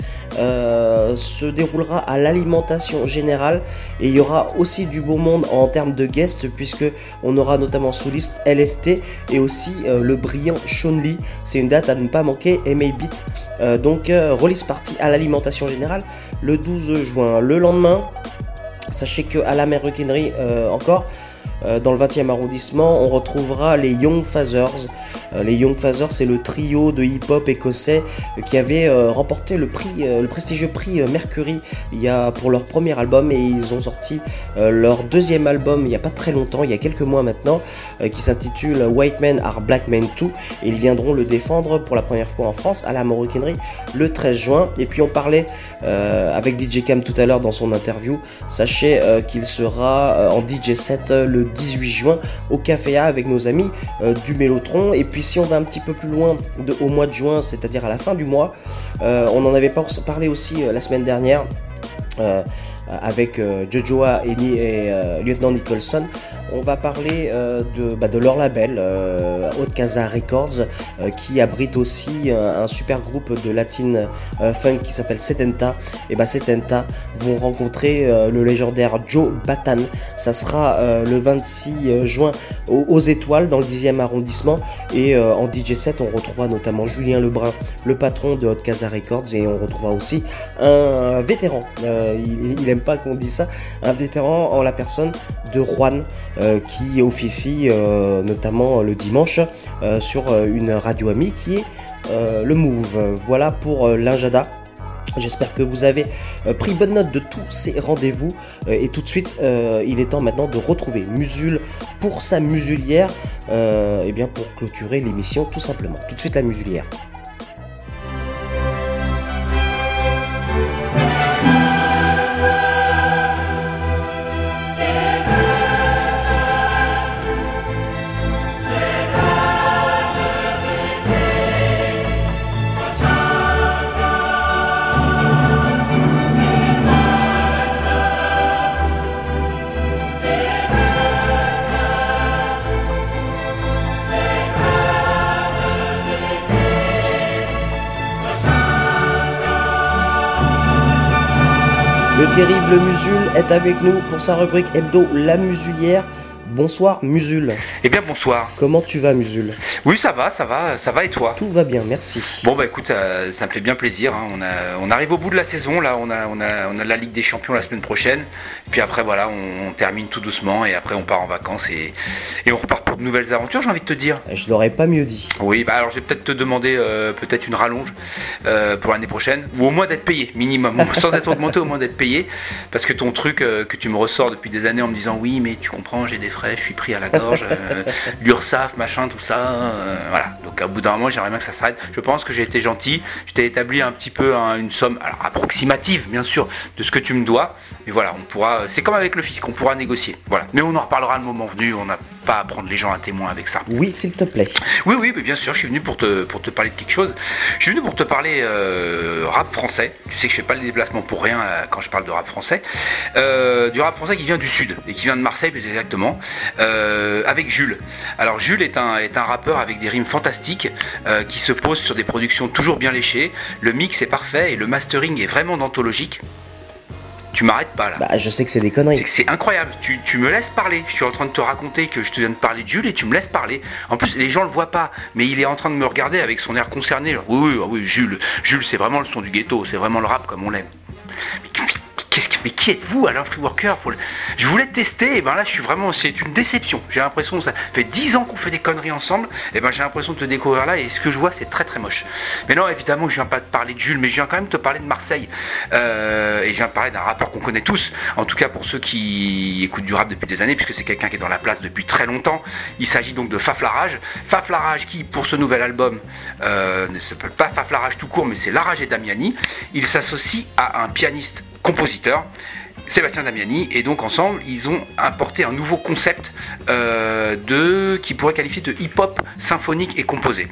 se déroulera à l'alimentation générale et il y aura aussi du beau monde en termes de guests puisque on aura notamment soliste LFT et aussi le brillant Sean Lee. C'est une date à ne pas manquer, MA Beat. Donc release party à l'alimentation générale le 12 juin. Le lendemain, sachez que à la Maroquinerie euh, encore. Euh, dans le 20e arrondissement, on retrouvera les Young Fathers. Euh, les Young Fathers, c'est le trio de hip-hop écossais qui avait euh, remporté le prix, le prestigieux prix Mercury il y a pour leur premier album et ils ont sorti leur deuxième album il y a pas très longtemps, il y a quelques mois maintenant, qui s'intitule White Men Are Black Men Too et ils viendront le défendre pour la première fois en France à la Maroquinerie le 13 juin. Et puis on parlait avec DJ Cam tout à l'heure dans son interview. Sachez qu'il sera en DJ set le 18 juin au Café A avec nos amis euh, du Mélotron. Et puis si on va un petit peu plus loin au mois de juin, c'est-à-dire à la fin du mois, euh, on en avait par- parlé aussi euh, la semaine dernière. avec Jojoa et, Lieutenant Nicholson, on va parler euh, de, bah, de leur label, euh, Haute Casa Records, euh, qui abrite aussi un, un super groupe de latin euh, funk qui s'appelle Setenta. Et bah Setenta vont rencontrer euh, le légendaire Joe Batan. Ça sera euh, le 26 juin aux, Étoiles dans le 10e arrondissement. Et euh, en DJ set, on retrouvera notamment Julien Lebrun, le patron de Haute Casa Records, et on retrouvera aussi un vétéran. Euh, il, il aime pas qu'on dise ça. Un vétéran en la personne de Juan, euh, qui officie euh, notamment le dimanche euh, sur euh, une radio amie qui est euh, le Move. Voilà pour euh, l'Injada. J'espère que vous avez euh, pris bonne note de tous ces rendez-vous Euh, et tout de suite euh, il est temps maintenant de retrouver Musul pour sa musulière euh, et bien pour clôturer l'émission tout simplement. Tout de suite la musulière. Terrible Musul est avec nous pour sa rubrique hebdo La Musulière. Bonsoir Musul. Eh bien bonsoir. Comment tu vas Musul Oui ça va, ça va, ça va et toi Tout va bien, merci. Bon bah écoute, euh, ça me fait bien plaisir. hein. On, a, on arrive au bout de la saison, là on a, on, a, on a la Ligue des Champions la semaine prochaine. Puis après voilà, on, on termine tout doucement et après on part en vacances et, et on repart pour de nouvelles aventures, j'ai envie de te dire. Je l'aurais pas mieux dit. Oui, bah alors je vais peut-être te demander euh, peut-être une rallonge euh, pour l'année prochaine, ou au moins d'être payé, minimum, sans être augmenté, au moins d'être payé, parce que ton truc euh, que tu me ressors depuis des années en me disant oui, mais tu comprends, j'ai des frais, je suis pris à la gorge, euh, *laughs* machin, tout ça, euh, voilà. Donc à bout d'un moment, j'aimerais bien que ça s'arrête. Je pense que j'ai été gentil, je t'ai établi un petit peu hein, une somme, alors approximative, bien sûr, de ce que tu me dois, mais voilà, on pourra, c'est comme avec le fisc, on pourra négocier, voilà. Mais on en reparlera le moment venu, on n'a pas à prendre les gens à témoin avec ça. Oui, s'il te plaît. Oui, oui, mais bien sûr, je suis venu pour te, pour te parler de quelque chose. Je suis venu pour te parler euh, rap français. Tu sais que je fais pas le déplacement pour rien euh, quand je parle de rap français. Euh, du rap français qui vient du sud et qui vient de Marseille plus exactement, euh, avec Jules. Alors Jules est un, est un rappeur avec des rimes fantastiques euh, qui se pose sur des productions toujours bien léchées. Le mix est parfait et le mastering est vraiment d'anthologique. Tu m'arrêtes pas là. Bah, je sais que c'est des conneries. C'est incroyable. Tu, tu me laisses parler. Je suis en train de te raconter que je te viens de parler de Jules et tu me laisses parler. En plus, les gens le voient pas, mais il est en train de me regarder avec son air concerné. genre, oui, oui, ah oui, Jules. Jules, c'est vraiment le son du ghetto. C'est vraiment le rap comme on l'aime. Mais, mais- qui êtes-vous, Alain Freeworker pour le- Je voulais te tester, et ben là, je suis vraiment, c'est une déception. J'ai l'impression, ça fait 10 ans qu'on fait des conneries ensemble, et ben j'ai l'impression de te découvrir là, et ce que je vois, c'est très très moche. Mais non, évidemment, je viens pas te parler de Jules, mais je viens quand même te parler de Marseille. Euh, et je viens te parler d'un rappeur qu'on connaît tous, en tout cas pour ceux qui écoutent du rap depuis des années, puisque c'est quelqu'un qui est dans la place depuis très longtemps. Il s'agit donc de Faflarage. Faflarage qui, pour ce nouvel album, euh, ne s'appelle pas Faflarage tout court, mais c'est Larage et Damiani. Il s'associe à un pianiste compositeur. Sébastien Damiani et donc ensemble ils ont apporté un nouveau concept euh, de qui pourrait qualifier de hip-hop symphonique et composé.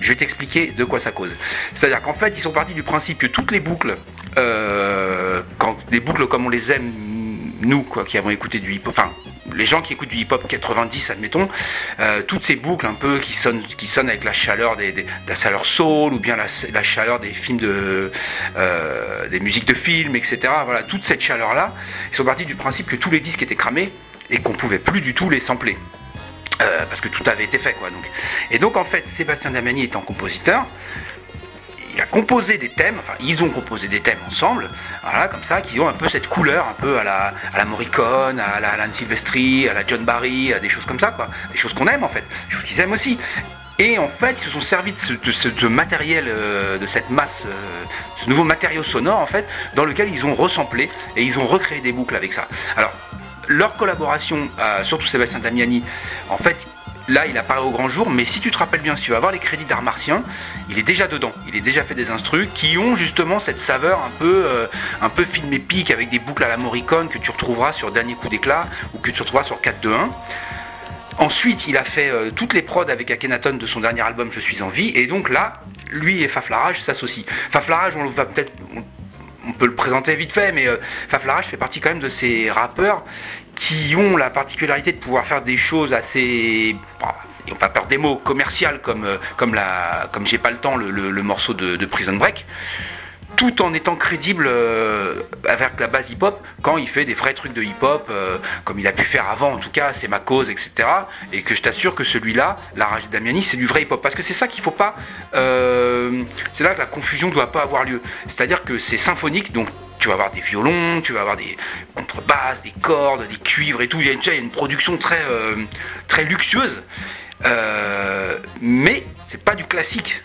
Je vais t'expliquer de quoi ça cause. C'est-à-dire qu'en fait ils sont partis du principe que toutes les boucles, euh, quand boucles comme on les aime nous quoi, qui avons écouté du hip-hop, enfin les gens qui écoutent du hip-hop 90 admettons, euh, toutes ces boucles un peu qui sonnent, avec la chaleur des, de la chaleur soul ou bien la, chaleur des films de euh, des musiques de films, etc. Voilà, toute cette chaleur là, ils sont partis du principe que tous les disques étaient cramés et qu'on pouvait plus du tout les sampler. Euh, parce que tout avait été fait. Et donc en fait Sébastien Damiani étant compositeur, a composé des thèmes, enfin ils ont composé des thèmes ensemble, voilà, comme ça, qui ont un peu cette couleur, un peu à la, à la Morricone, à la Alan Silvestri, à la John Barry, à des choses comme ça, quoi. Des choses qu'on aime en fait, des choses qu'ils aiment aussi. Et en fait, ils se sont servis de ce, matériel, euh, de cette masse, euh, ce nouveau matériau sonore en fait, dans lequel ils ont resamplé et ils ont recréé des boucles avec ça. Alors, leur collaboration, euh, surtout Sébastien Damiani, en fait, là il apparaît au grand jour, mais si tu te rappelles bien, si tu vas voir les crédits d'art martien, il est déjà dedans, il est déjà fait des instrus qui ont justement cette saveur un peu, euh, un peu film épique avec des boucles à la Morricone que tu retrouveras sur Dernier coup d'éclat ou que tu retrouveras sur 4-2-1. Ensuite, il a fait euh, toutes les prods avec Akhenaton de son dernier album Je suis en vie, et donc là, lui et Faflarage s'associent. Faflarage, on va peut-être, on, on peut le présenter vite fait, mais euh, Faflarage fait partie quand même de ces rappeurs qui ont la particularité de pouvoir faire des choses assez, bah, ils n'ont pas peur des mots, commerciales comme, euh, comme, comme j'ai pas le temps, le, morceau de Prison Break tout en étant crédible euh, avec la base hip-hop quand il fait des vrais trucs de hip-hop euh, comme il a pu faire avant en tout cas c'est ma cause etc et que je t'assure que celui-là la rage Damiani c'est du vrai hip-hop parce que c'est ça qu'il faut pas euh, c'est là que la confusion doit pas avoir lieu c'est à dire que c'est symphonique donc tu vas avoir des violons, tu vas avoir des contrebasses, des cordes, des cuivres et tout. Il y a une, une production très, très luxueuse. Mais c'est pas du classique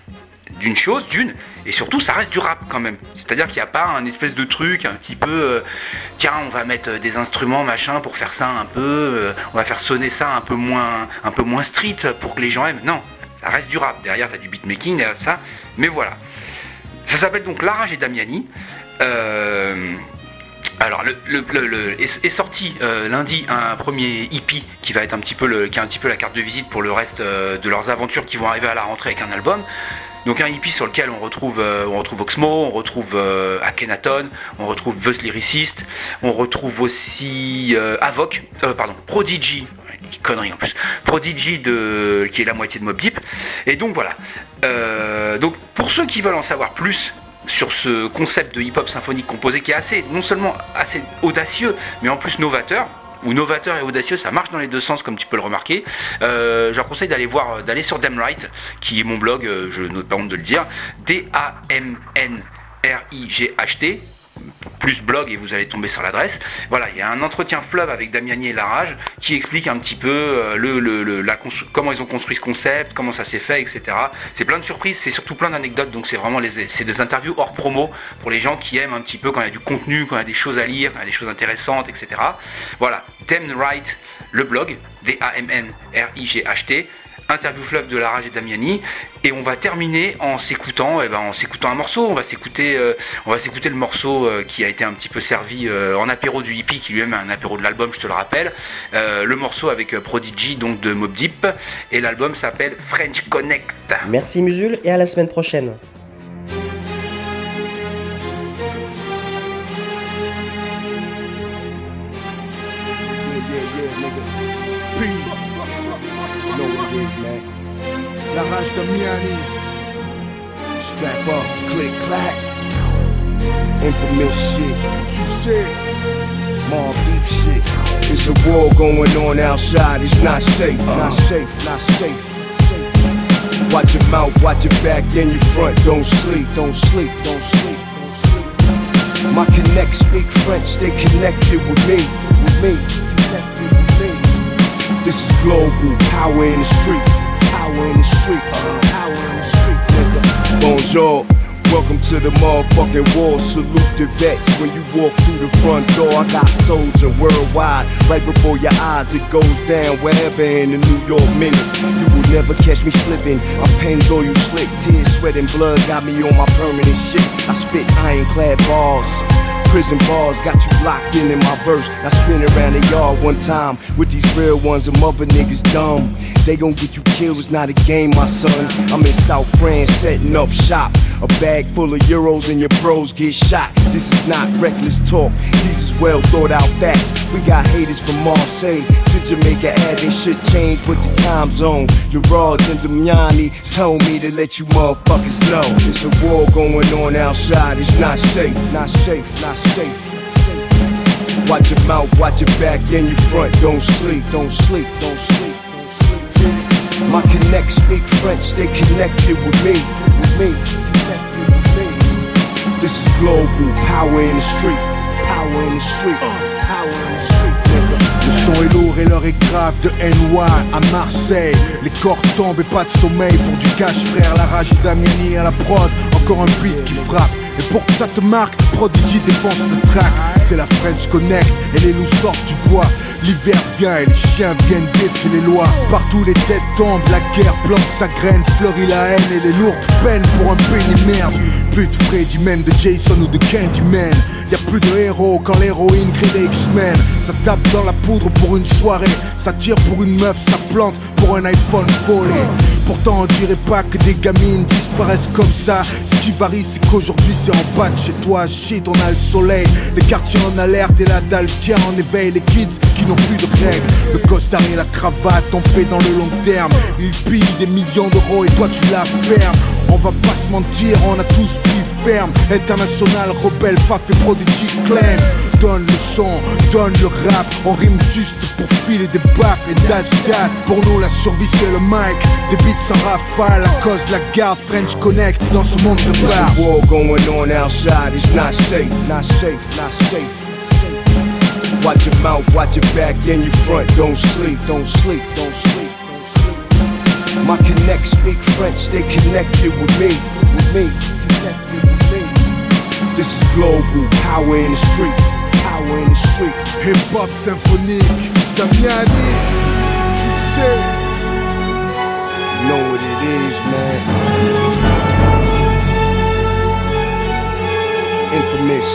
d'une chose, d'une, et surtout ça reste du rap quand même. C'est-à-dire qu'il n'y a pas un espèce de truc un petit peu, euh, tiens, on va mettre des instruments machin pour faire ça un peu, euh, on va faire sonner ça un peu moins, un peu moins street pour que les gens aiment. Non, ça reste du rap. Derrière, tu as du beatmaking, derrière ça, mais voilà. Ça s'appelle donc Larage et Damiani. Euh, alors le, est, sorti lundi un premier EP qui va être un petit peu qui est un petit peu la carte de visite pour le reste de leurs aventures qui vont arriver à la rentrée avec un album. Donc un EP sur lequel on retrouve, euh, on retrouve Oxmo, on retrouve euh, Akhenaton, on retrouve The Lyricist, on retrouve aussi euh, Avoc, pardon, Prodigy, connerie en plus, Prodigy qui est la moitié de Mob Deep. Et donc voilà. Donc pour ceux qui veulent en savoir plus sur ce concept de hip-hop symphonique composé qui est assez, non seulement assez audacieux, mais en plus novateur, ou novateur et audacieux, ça marche dans les deux sens comme tu peux le remarquer. Euh, je leur conseille d'aller voir, d'aller sur Damnright, qui est mon blog, euh, je n'ai pas honte de le dire, D-A-M-N-R-I-G-H-T. Plus blog et vous allez tomber sur l'adresse. Voilà, il y a un entretien fleuve avec Damiani et Larage qui explique un petit peu euh, le, la comment ils ont construit ce concept, comment ça s'est fait, etc. C'est plein de surprises, c'est surtout plein d'anecdotes, donc c'est vraiment les, c'est des interviews hors promo pour les gens qui aiment un petit peu quand il y a du contenu, quand il y a des choses à lire, des choses intéressantes, etc. Voilà, Damn Right, le blog, D-A-M-N-R-I-G-H-T, interview fleuve de Larage et Damiani, et on va terminer en s'écoutant, eh ben, en s'écoutant un morceau. On va s'écouter, euh, on va s'écouter le morceau euh, qui a été un petit peu servi euh, en apéro du hippie, qui lui-même est un apéro de l'album, je te le rappelle. Le morceau avec Prodigy, donc de Mob Deep, et l'album s'appelle French Connect. Merci Musul et à la semaine prochaine. La Rage Damiani. Strap up, click, clack. Infamous shit. What You say. Mob deep shit. It's a war going on outside. It's not safe. Uh-huh. Not safe, not safe. Watch your mouth, watch your back and your front. Don't sleep, don't sleep, don't sleep. My connect speak French, they connected with me, with me. Connected with me. This is global power in the street, power in the street, power in the street, nigga. Bonjour. Welcome to the motherfucking war. Salute the vets when you walk through the front door. I got soldier worldwide, right before your eyes. It goes down wherever in the New York minute. You will never catch me slipping. I'm pens you slick, tears, sweat, and blood got me on my permanent shit. I spit ironclad bars. Prison bars got you locked in in my verse. I spin around the yard one time with these real ones and mother niggas dumb. They gon' get you killed, it's not a game, my son. I'm in South France setting up shop. A bag full of euros and your bros get shot. This is not reckless talk, these is well thought out facts. We got haters from Marseille to Jamaica, add they shit change with the time zone. Yaraj and Damiani told me to let you motherfuckers know. It's a war going on outside, it's not safe, not safe, not safe. Watch your mouth, watch your back and your front. Don't sleep, don't sleep, don't sleep. My connect speak French, they connected with me, with me. This is global power in the street, power in the street, power in the street. Le son est lourd et l'heure est grave de NY à Marseille. Les corps tombent et pas de sommeil pour du cash, frère. La rage d'Amini à la prod, encore un beat qui frappe. Et pour que ça te marque, Prodigy défonce le track. C'est la French Connect et les loups sortent du bois. L'hiver vient et les chiens viennent défier les lois. Partout les têtes tombent, la guerre plante sa graine, fleurit la haine et les lourdes peines pour un pays merde. Plus de Freddy même de Jason ou de Candyman. Y a plus de héros quand l'héroïne crée des X-Men. Ça tape dans la poudre pour une soirée. Ça tire pour une meuf, ça plante pour un iPhone volé. Pourtant on dirait pas que des gamines disparaissent comme ça. Ce qui varie c'est qu'aujourd'hui c'est en bas chez toi. Shit on a le soleil. Les quartiers en alerte et la dalle tient en éveil. Les kids qui n'ont plus de règles. Le costard et la cravate on fait dans le long terme. Ils pillent des millions d'euros et toi tu la fermes. On va pas se mentir, on a tous pris ferme. International, rebelle, faf et prodigy claim. Donne le son, donne le rap. On rime juste pour filer des baffes et that. Pour nous, la survie c'est le mic. Des beats sans rafale à cause de la garde French Connect dans ce monde de bar. a war going on outside, it's not safe, not safe, not safe. Watch your mouth, watch your back and your front. Don't sleep, don't sleep, don't sleep. My connect speak French, they connected with me, with me. Connected with me. This is global power in the street, power in the street. Hip hop symphonique, Damiani. You know what it is, man. Infamous.